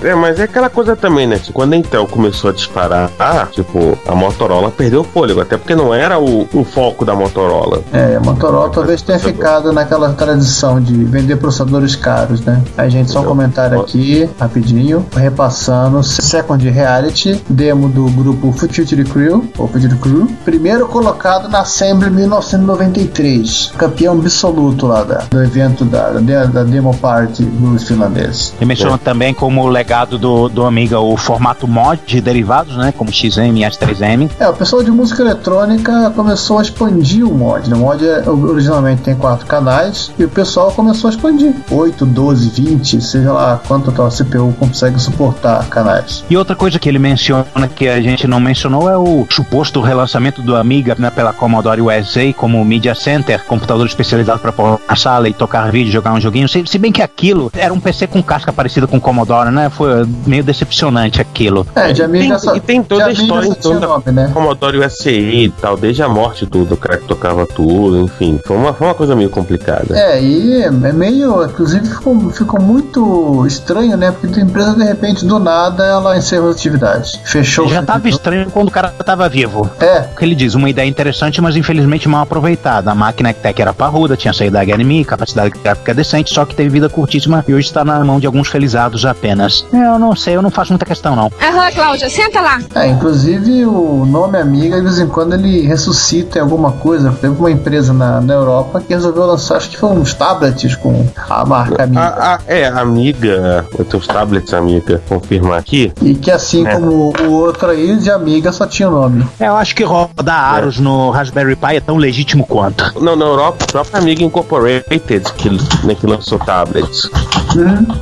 É, mas é aquela coisa também, né? que Quando a Intel começou a disparar, ah, tipo, a Motorola perdeu o fôlego, até porque não era o, o foco da Motorola. É, a Motorola talvez tenha ficado naquela tradição de vender processadores caros, né? Aí, gente, só um comentário aqui, rapidinho, repassando. Second Reality, demo do grupo Future Crew, ou Future Crew, primeiro colocado na Assembly 1993, campeão absoluto lá da, do evento da, da, da Demo Party dos finlandeses. E também como legado do, do Amiga o formato mod de derivados, né? Como XM e S3M. É, o pessoal de música eletrônica começou a expandir o mod. né? O mod é- originalmente tem quatro canais e o pessoal começou a expandir. 8, 12, 20, seja lá quanto a tua CPU consegue suportar canais. E outra coisa que ele menciona que a gente não mencionou é o suposto relançamento do Amiga né, pela Commodore USA como Media Center, computador especializado para pôr na sala e tocar vídeo, jogar um joguinho. Se, se bem que aquilo era um PC com casca parecida com o Commodore, né? Foi meio decepcionante aquilo. É, de E Amiga tem, só- e tem toda a história então, nome, né? Commodore USI e tal, desde a morte do, do cara que tocava tudo, enfim. Foi uma, foi uma coisa meio complicada. É, e é meio, inclusive ficou, ficou muito estranho, né? Porque a empresa de repente do nada ela encerrou as atividades. Fechou. Já tava estranho quando o cara tava vivo. É. O que ele diz, uma ideia interessante, mas infelizmente mal aproveitada. A máquina até que era parruda, tinha saído da HMI, capacidade gráfica decente, só que teve vida curtíssima e hoje está na mão de alguns felizados apenas. Eu não sei, eu não faço muita questão não. Aham, Cláudia, senta lá. É, inclusive o nome Amiga, de vez em quando ele ressuscita em alguma coisa. Teve uma empresa na, na Europa que resolveu lançar, acho que foi uns tablets com a marca Amiga. A, a- é, amiga, os tablets, amiga, confirmar aqui. E que assim É. como o outro aí, de Amiga só tinha o nome. É, eu acho que rodar Aros no Raspberry Pi é tão legítimo quanto. Não, na Europa, a própria Amiga Incorporated, que, né, que lançou tablets.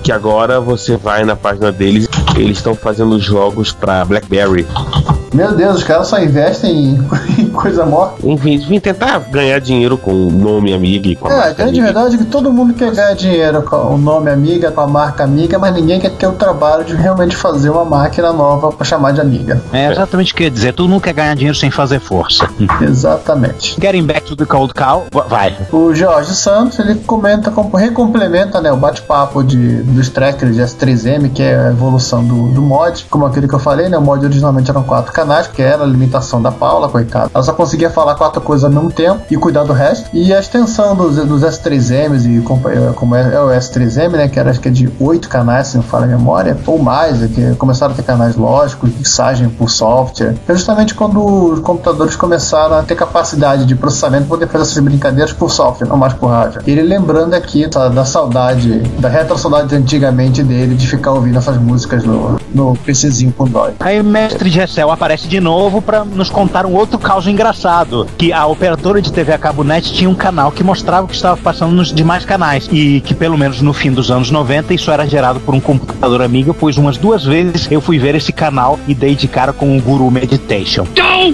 Que agora você vai na página deles, eles estão fazendo jogos pra Blackberry. Meu Deus, os caras só investem em, [LAUGHS] em coisa morta. Enfim, vim tentar ganhar dinheiro com o nome Amiga e com a É, a marca grande Amiga. verdade é que todo mundo quer ganhar dinheiro com o nome Amiga, com a marca Amiga, mas ninguém quer ter o trabalho de realmente fazer uma máquina nova pra chamar de Amiga. É exatamente o que eu ia dizer, todo mundo quer ganhar dinheiro sem fazer força. [LAUGHS] Exatamente. Getting back to the cold cow, va- vai. O Jorge Santos ele comenta, como- recomplementa né, o bate-papo de, dos trackers de S3M, que é a evolução do, do mod. Como aquele que eu falei, né, o mod originalmente eram quatro canais, que era a limitação da Paula, coitada. Ela só conseguia falar quatro coisas ao mesmo tempo e cuidar do resto. E a extensão dos, dos S3Ms, e como, é- como é, é o S3M, né, que era acho que é de oito canais, se não falha a memória, ou mais, é que começaram a ter canais lógicos, fixagem por software. É justamente quando os computadores começaram a ter capacidade de processamento para poder fazer essas brincadeiras por software, não mais por hardware. Ele lembrando aqui tá, da saudade, da retro saudade de antigamente dele de ficar ouvindo essas músicas no, no PCzinho com DOI. Aí o mestre Gessel aparece de novo pra nos contar um outro caso engraçado, que a operadora de TV a cabo net tinha um canal que mostrava o que estava passando nos demais canais e que pelo menos no fim dos anos 90 isso era gerado por um computador amiga, pois umas duas vezes eu fui ver esse canal e dei de cara com o Guru Meditation.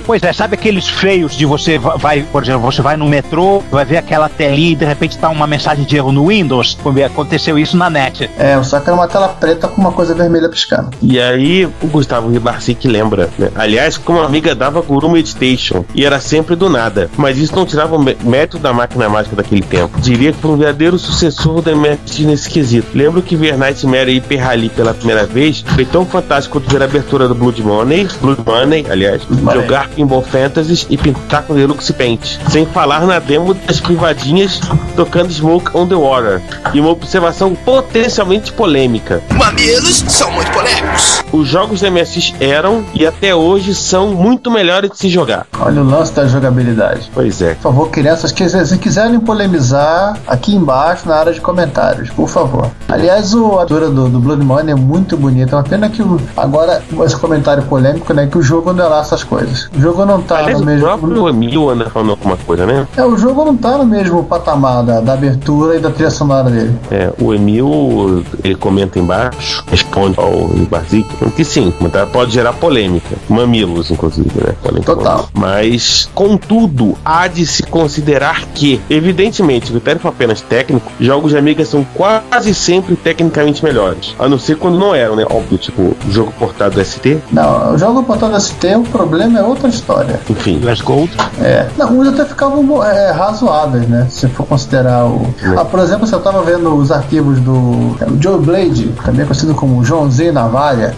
Pois é, sabe aqueles feios de você va- vai, por exemplo, você vai no metrô, vai ver aquela telinha e de repente tá uma mensagem de erro no Windows? Aconteceu isso na net. É, só que era uma tela preta com uma coisa vermelha piscando. E aí o Gustavo Ribarcic lembra, né? Aliás, como a amiga dava Guru Meditation, e era sempre do nada. Mas isso não tirava o mé- mérito da máquina mágica daquele tempo. Diria que foi um verdadeiro sucessor da MSX nesse quesito. Lembro que ver Nightmare e Hyper Rally pela primeira vez foi tão fantástico quanto ver a abertura do Blood Money, Blood Money, aliás, Money. jogar Pinball Fantasies e pintar com Deluxe Paint. Sem falar na demo das privadinhas tocando Smoke on the Water. E uma observação potencialmente polêmica. Mamilos são muito polêmicos. os jogos da MSX eram e até hoje são muito melhores de se jogar. Olha o lance da jogabilidade. Pois é. Por favor, crianças, que se quiserem polemizar, aqui embaixo na área de comentários, por favor. Aliás, o- a abertura do, do Blood Money é muito bonita. É uma pena que o- agora esse comentário polêmico, né? Que o jogo não é lá essas coisas. O jogo não tá Aliás, no o mesmo. próprio Emil anda falando alguma coisa, né? É, o jogo não tá no mesmo patamar da, da abertura e da trilha sonora dele. É, o Emil, ele comenta embaixo, responde ao Barzik, que sim, pode gerar polêmica. Mamilos, inclusive, né? Polêmica. Total. Mas, contudo, há de se considerar que, evidentemente, critério for apenas técnico, jogos de Amiga são quase sempre tecnicamente melhores. A não ser quando não eram, né? Óbvio, tipo, jogo portado do ST, Não, o jogo portado ST, o problema é outra história. enfim. US Gold. É, não, uns até ficavam é, razoáveis, né? Se for considerar o. Ah, por exemplo, se eu tava vendo os arquivos do é, Joe Blade, também conhecido como Joãozinho Navalha.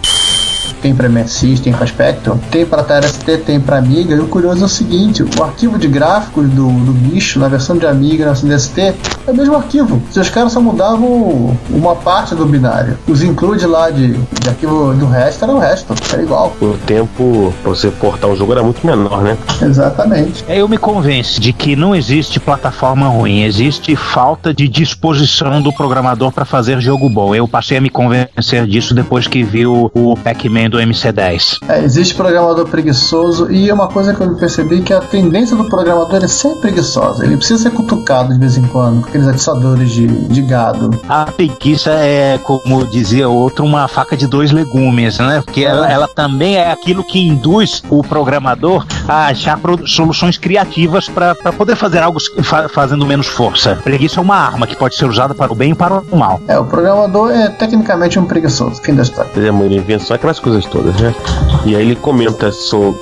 Tem para MSX, tem para Spectrum, tem para TRST, tem para Amiga. E o curioso é o seguinte: o arquivo de gráficos do, do bicho na versão de Amiga na versão de ST é o mesmo arquivo. Se os caras só mudavam uma parte do binário, os include lá de, de arquivo do resto era o resto, era igual. O tempo pra você portar o jogo era muito menor, né? Exatamente. É, Eu me convenço de que não existe plataforma ruim, existe falta de disposição do programador para fazer jogo bom. Eu passei a me convencer disso depois que vi o, o Pac-Man do MC10. É, existe programador preguiçoso e uma coisa que eu percebi que a tendência do programador é ser preguiçosa. Ele precisa ser cutucado de vez em quando com aqueles atiçadores de, de gado. A preguiça é, como dizia outro, uma faca de dois legumes, né? Porque ela, ela também é aquilo que induz o programador a achar soluções criativas para poder fazer algo fa- fazendo menos força. Preguiça é uma arma que pode ser usada para o bem e para o mal. É, o programador é tecnicamente um preguiçoso. Fim da história. Ele é ele inventa só aquelas coisas todas, né? E aí ele comenta,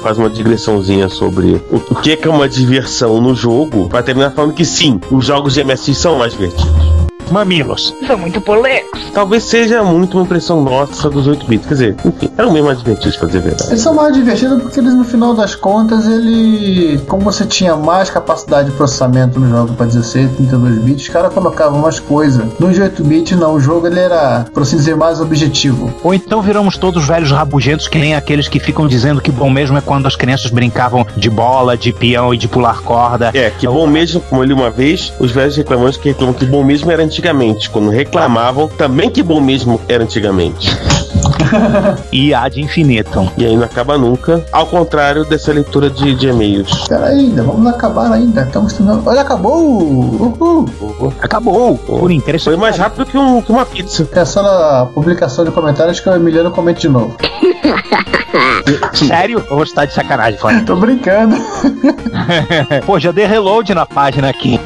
faz uma digressãozinha sobre o, é que é uma diversão no jogo, pra terminar falando que sim, os jogos de MSX são mais divertidos. Mamilos. São muito polêmicos. Talvez seja muito uma impressão nossa dos 8 bits. Quer dizer, enfim, eram bem mais divertidos pra dizer a verdade. Eles são mais divertidos porque eles, no final das contas, ele. Como você tinha mais capacidade de processamento no jogo para 16, 32 bits, os caras colocavam mais coisa. No de 8 bits, não. O jogo ele era, por assim dizer, mais objetivo. Ou então viramos todos velhos rabugentos que nem aqueles que ficam dizendo que bom mesmo é quando as crianças brincavam de bola, de peão e de pular corda. É, que bom mesmo, como eu li uma vez, os velhos reclamantes que reclamam que bom mesmo era antigamente. Quando reclamavam, também que bom mesmo era antigamente. [LAUGHS] e há de infinito. E aí não acaba nunca, ao contrário dessa leitura de, de e-mails. Pera ainda, vamos acabar ainda. Estamos terminando. Olha, acabou! Uhul! Acabou! Por interesse. Foi mais rápido que, um, que uma pizza. É só na publicação de comentários que o Emiliano comente de novo. [LAUGHS] Sério? Eu vou estar de sacanagem, Fábio. [LAUGHS] Tô brincando. Pô, já dei reload na página aqui.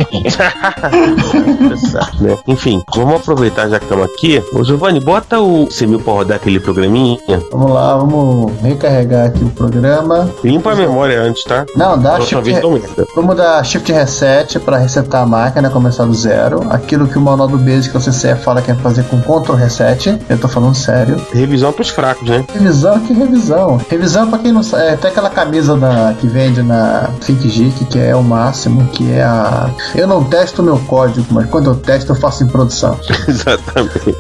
né? Enfim, vamos aproveitar já que estamos aqui. Ô Giovanni, bota o C1000 pra rodar aquele programinha. Vamos lá, vamos recarregar aqui o programa. Limpa a memória antes, tá? Não, dá Próxima shift. vez. Vamos dar shift reset para resetar a máquina, começar do zero. Aquilo que o manual do Basic, o CCE, fala que é fazer com Ctrl Reset. Eu tô falando sério. Revisão pros fracos, né? Revisão, que revisão? Revisão pra quem não sabe, é até aquela camisa da, que vende na ThinkGeek, que é o máximo, que é a. Eu não testo meu código, mas quando eu testo, eu faço em produção. [LAUGHS] Exatamente.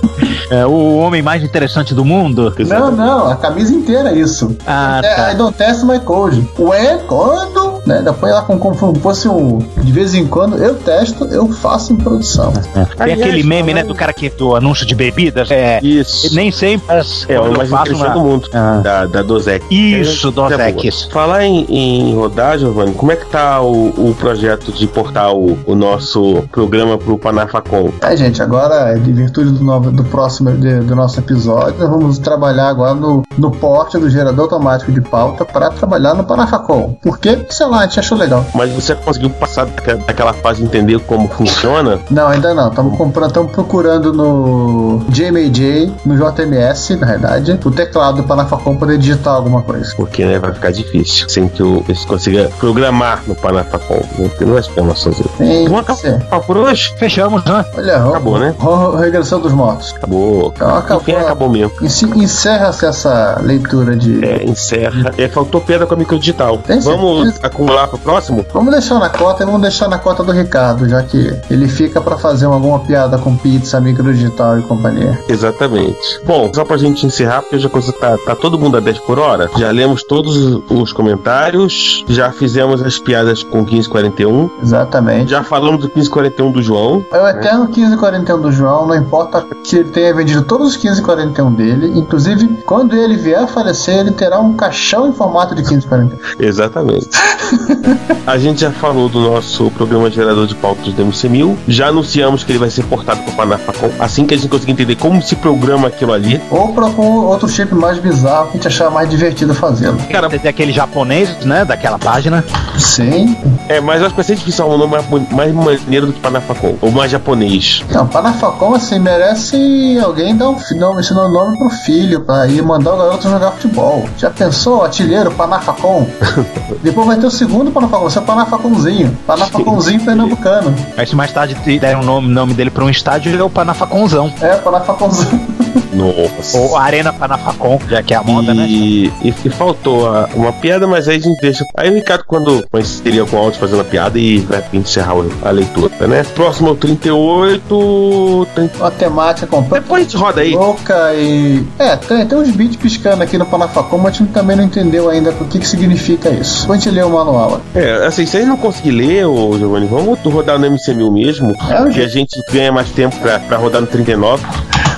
É o homem mais interessante do mundo? Não, não, a camisa inteira é isso. Ah, É, tá. I don't test my code. Ué, quando? Né? Depois ela com como se fosse um. De vez em quando eu testo, eu faço em produção. Tem Aliás, aquele meme, né, do cara que do anúncio de bebidas. É, Isso. nem sempre. as- É, o mais faço uma- do mundo. Ah. Da, da Dozek. Isso, É, Dozex. boa. Falar em, em rodar, Giovanni, como é que tá o, o projeto de portar o, o nosso programa pro Panafacom? É, gente, agora, de virtude do, novo, do próximo de- do nosso episódio, nós vamos trabalhar agora no, no porte do gerador automático de pauta para trabalhar no Panafacom. Por quê? Sei lá, a gente achou legal. Mas você conseguiu passar daquela, fase de entender como funciona? Não, ainda não. Estamos comprando, estamos procurando no JMJ, no JMS, na verdade, o teclado do Panafacom poder digitar alguma coisa. Porque né, vai ficar difícil sem que eu, eu consiga programar no Panafacom. né? Porque não vai ficar. Tem Vamos acabar por hoje? Fechamos, né? Olha, Acabou, né? regressão dos mortos. Acabou. Então, acabou. Enfim, acabou mesmo. Encerra-se essa leitura de. É, encerra. É, faltou pedra com a microdigital. Vamos certeza? Lá pro próximo? Vamos deixar na cota e vamos deixar na cota do Ricardo, já que ele fica pra fazer alguma piada com pizza, microdigital e companhia. Exatamente. Bom, só pra gente encerrar, porque a coisa tá, tá todo mundo a 10 por hora. Já lemos todos os comentários, já fizemos as piadas com 1541, Exatamente. já falamos do 1541 do João. É o eterno 1541 do João, não importa se ele tenha vendido todos os 1541 dele, inclusive quando ele vier a falecer, ele terá um caixão em formato de 1541. Exatamente. [LAUGHS] a gente já falou do nosso programa gerador de pautas do MC1000, já anunciamos que ele vai ser portado para o Panafacom, assim que a gente conseguir entender como se programa aquilo ali. Ou com outro chip mais bizarro que a gente achar mais divertido fazê-lo. Cara, tem aquele japonês, né, daquela página. Sim. É, mas eu acho que vai ser difícil arrumar um nome mais, maneiro do que Panafacom, ou mais japonês. Não, Panafacom, assim, merece alguém dar um, dar, ensinar o nome pro filho, pra ir mandar o garoto jogar futebol. Já pensou, artilheiro, Panafacom? [LAUGHS] Depois vai ter o segundo Panafacom, vai ser o Panafacomzinho. Panafacomzinho pernambucano. Aí se mais tarde deram o nome, nome dele pra um estádio, é o Panafaconzão. É, Panafacomzinho. Nossa. Ou Arena Panafacon, já que é a moda, né? E, e, e faltou a- uma piada, mas aí a gente deixa. Aí o Ricardo, quando seria com o áudio fazendo a piada e vai encerrar a leitura, né? Próximo é o 38. Tem... Uma temática completa. Depois a gente roda aí. Louca e. É, tem, tem uns bits piscando aqui no Panafacom, mas a gente também não entendeu ainda o que, que significa isso. Depois a gente lê o manual. É, assim, se a gente não conseguir ler, ô Giovanni, vamos rodar no MC1000 mesmo, É, que a gente ganha mais tempo pra, pra rodar no 39.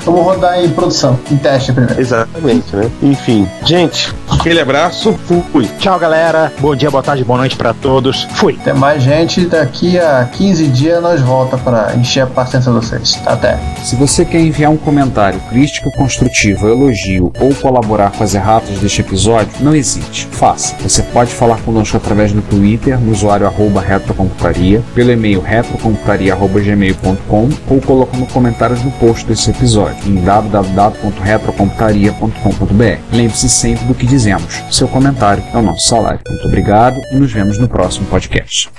Vamos rodar em produção, em teste primeiro. Exatamente, né? Enfim, gente, aquele abraço, fui. Tchau, galera. Bom dia, boa tarde, boa noite pra todos. Fui. Tem mais gente, daqui a 15 dias nós volta para encher a paciência de vocês. Até. Se você quer enviar um comentário, crítica construtiva, elogio ou colaborar com as erratas deste episódio, não hesite, faça. Você pode falar conosco através do Twitter, no usuário arroba retrocomputaria, pelo e-mail retrocomputaria.gmail.com ou colocando comentários no post desse episódio em www.retrocomputaria.com.br. Lembre-se sempre do que dizemos. Seu comentário é o nosso salário. Muito obrigado e nos vemos no próximo podcast.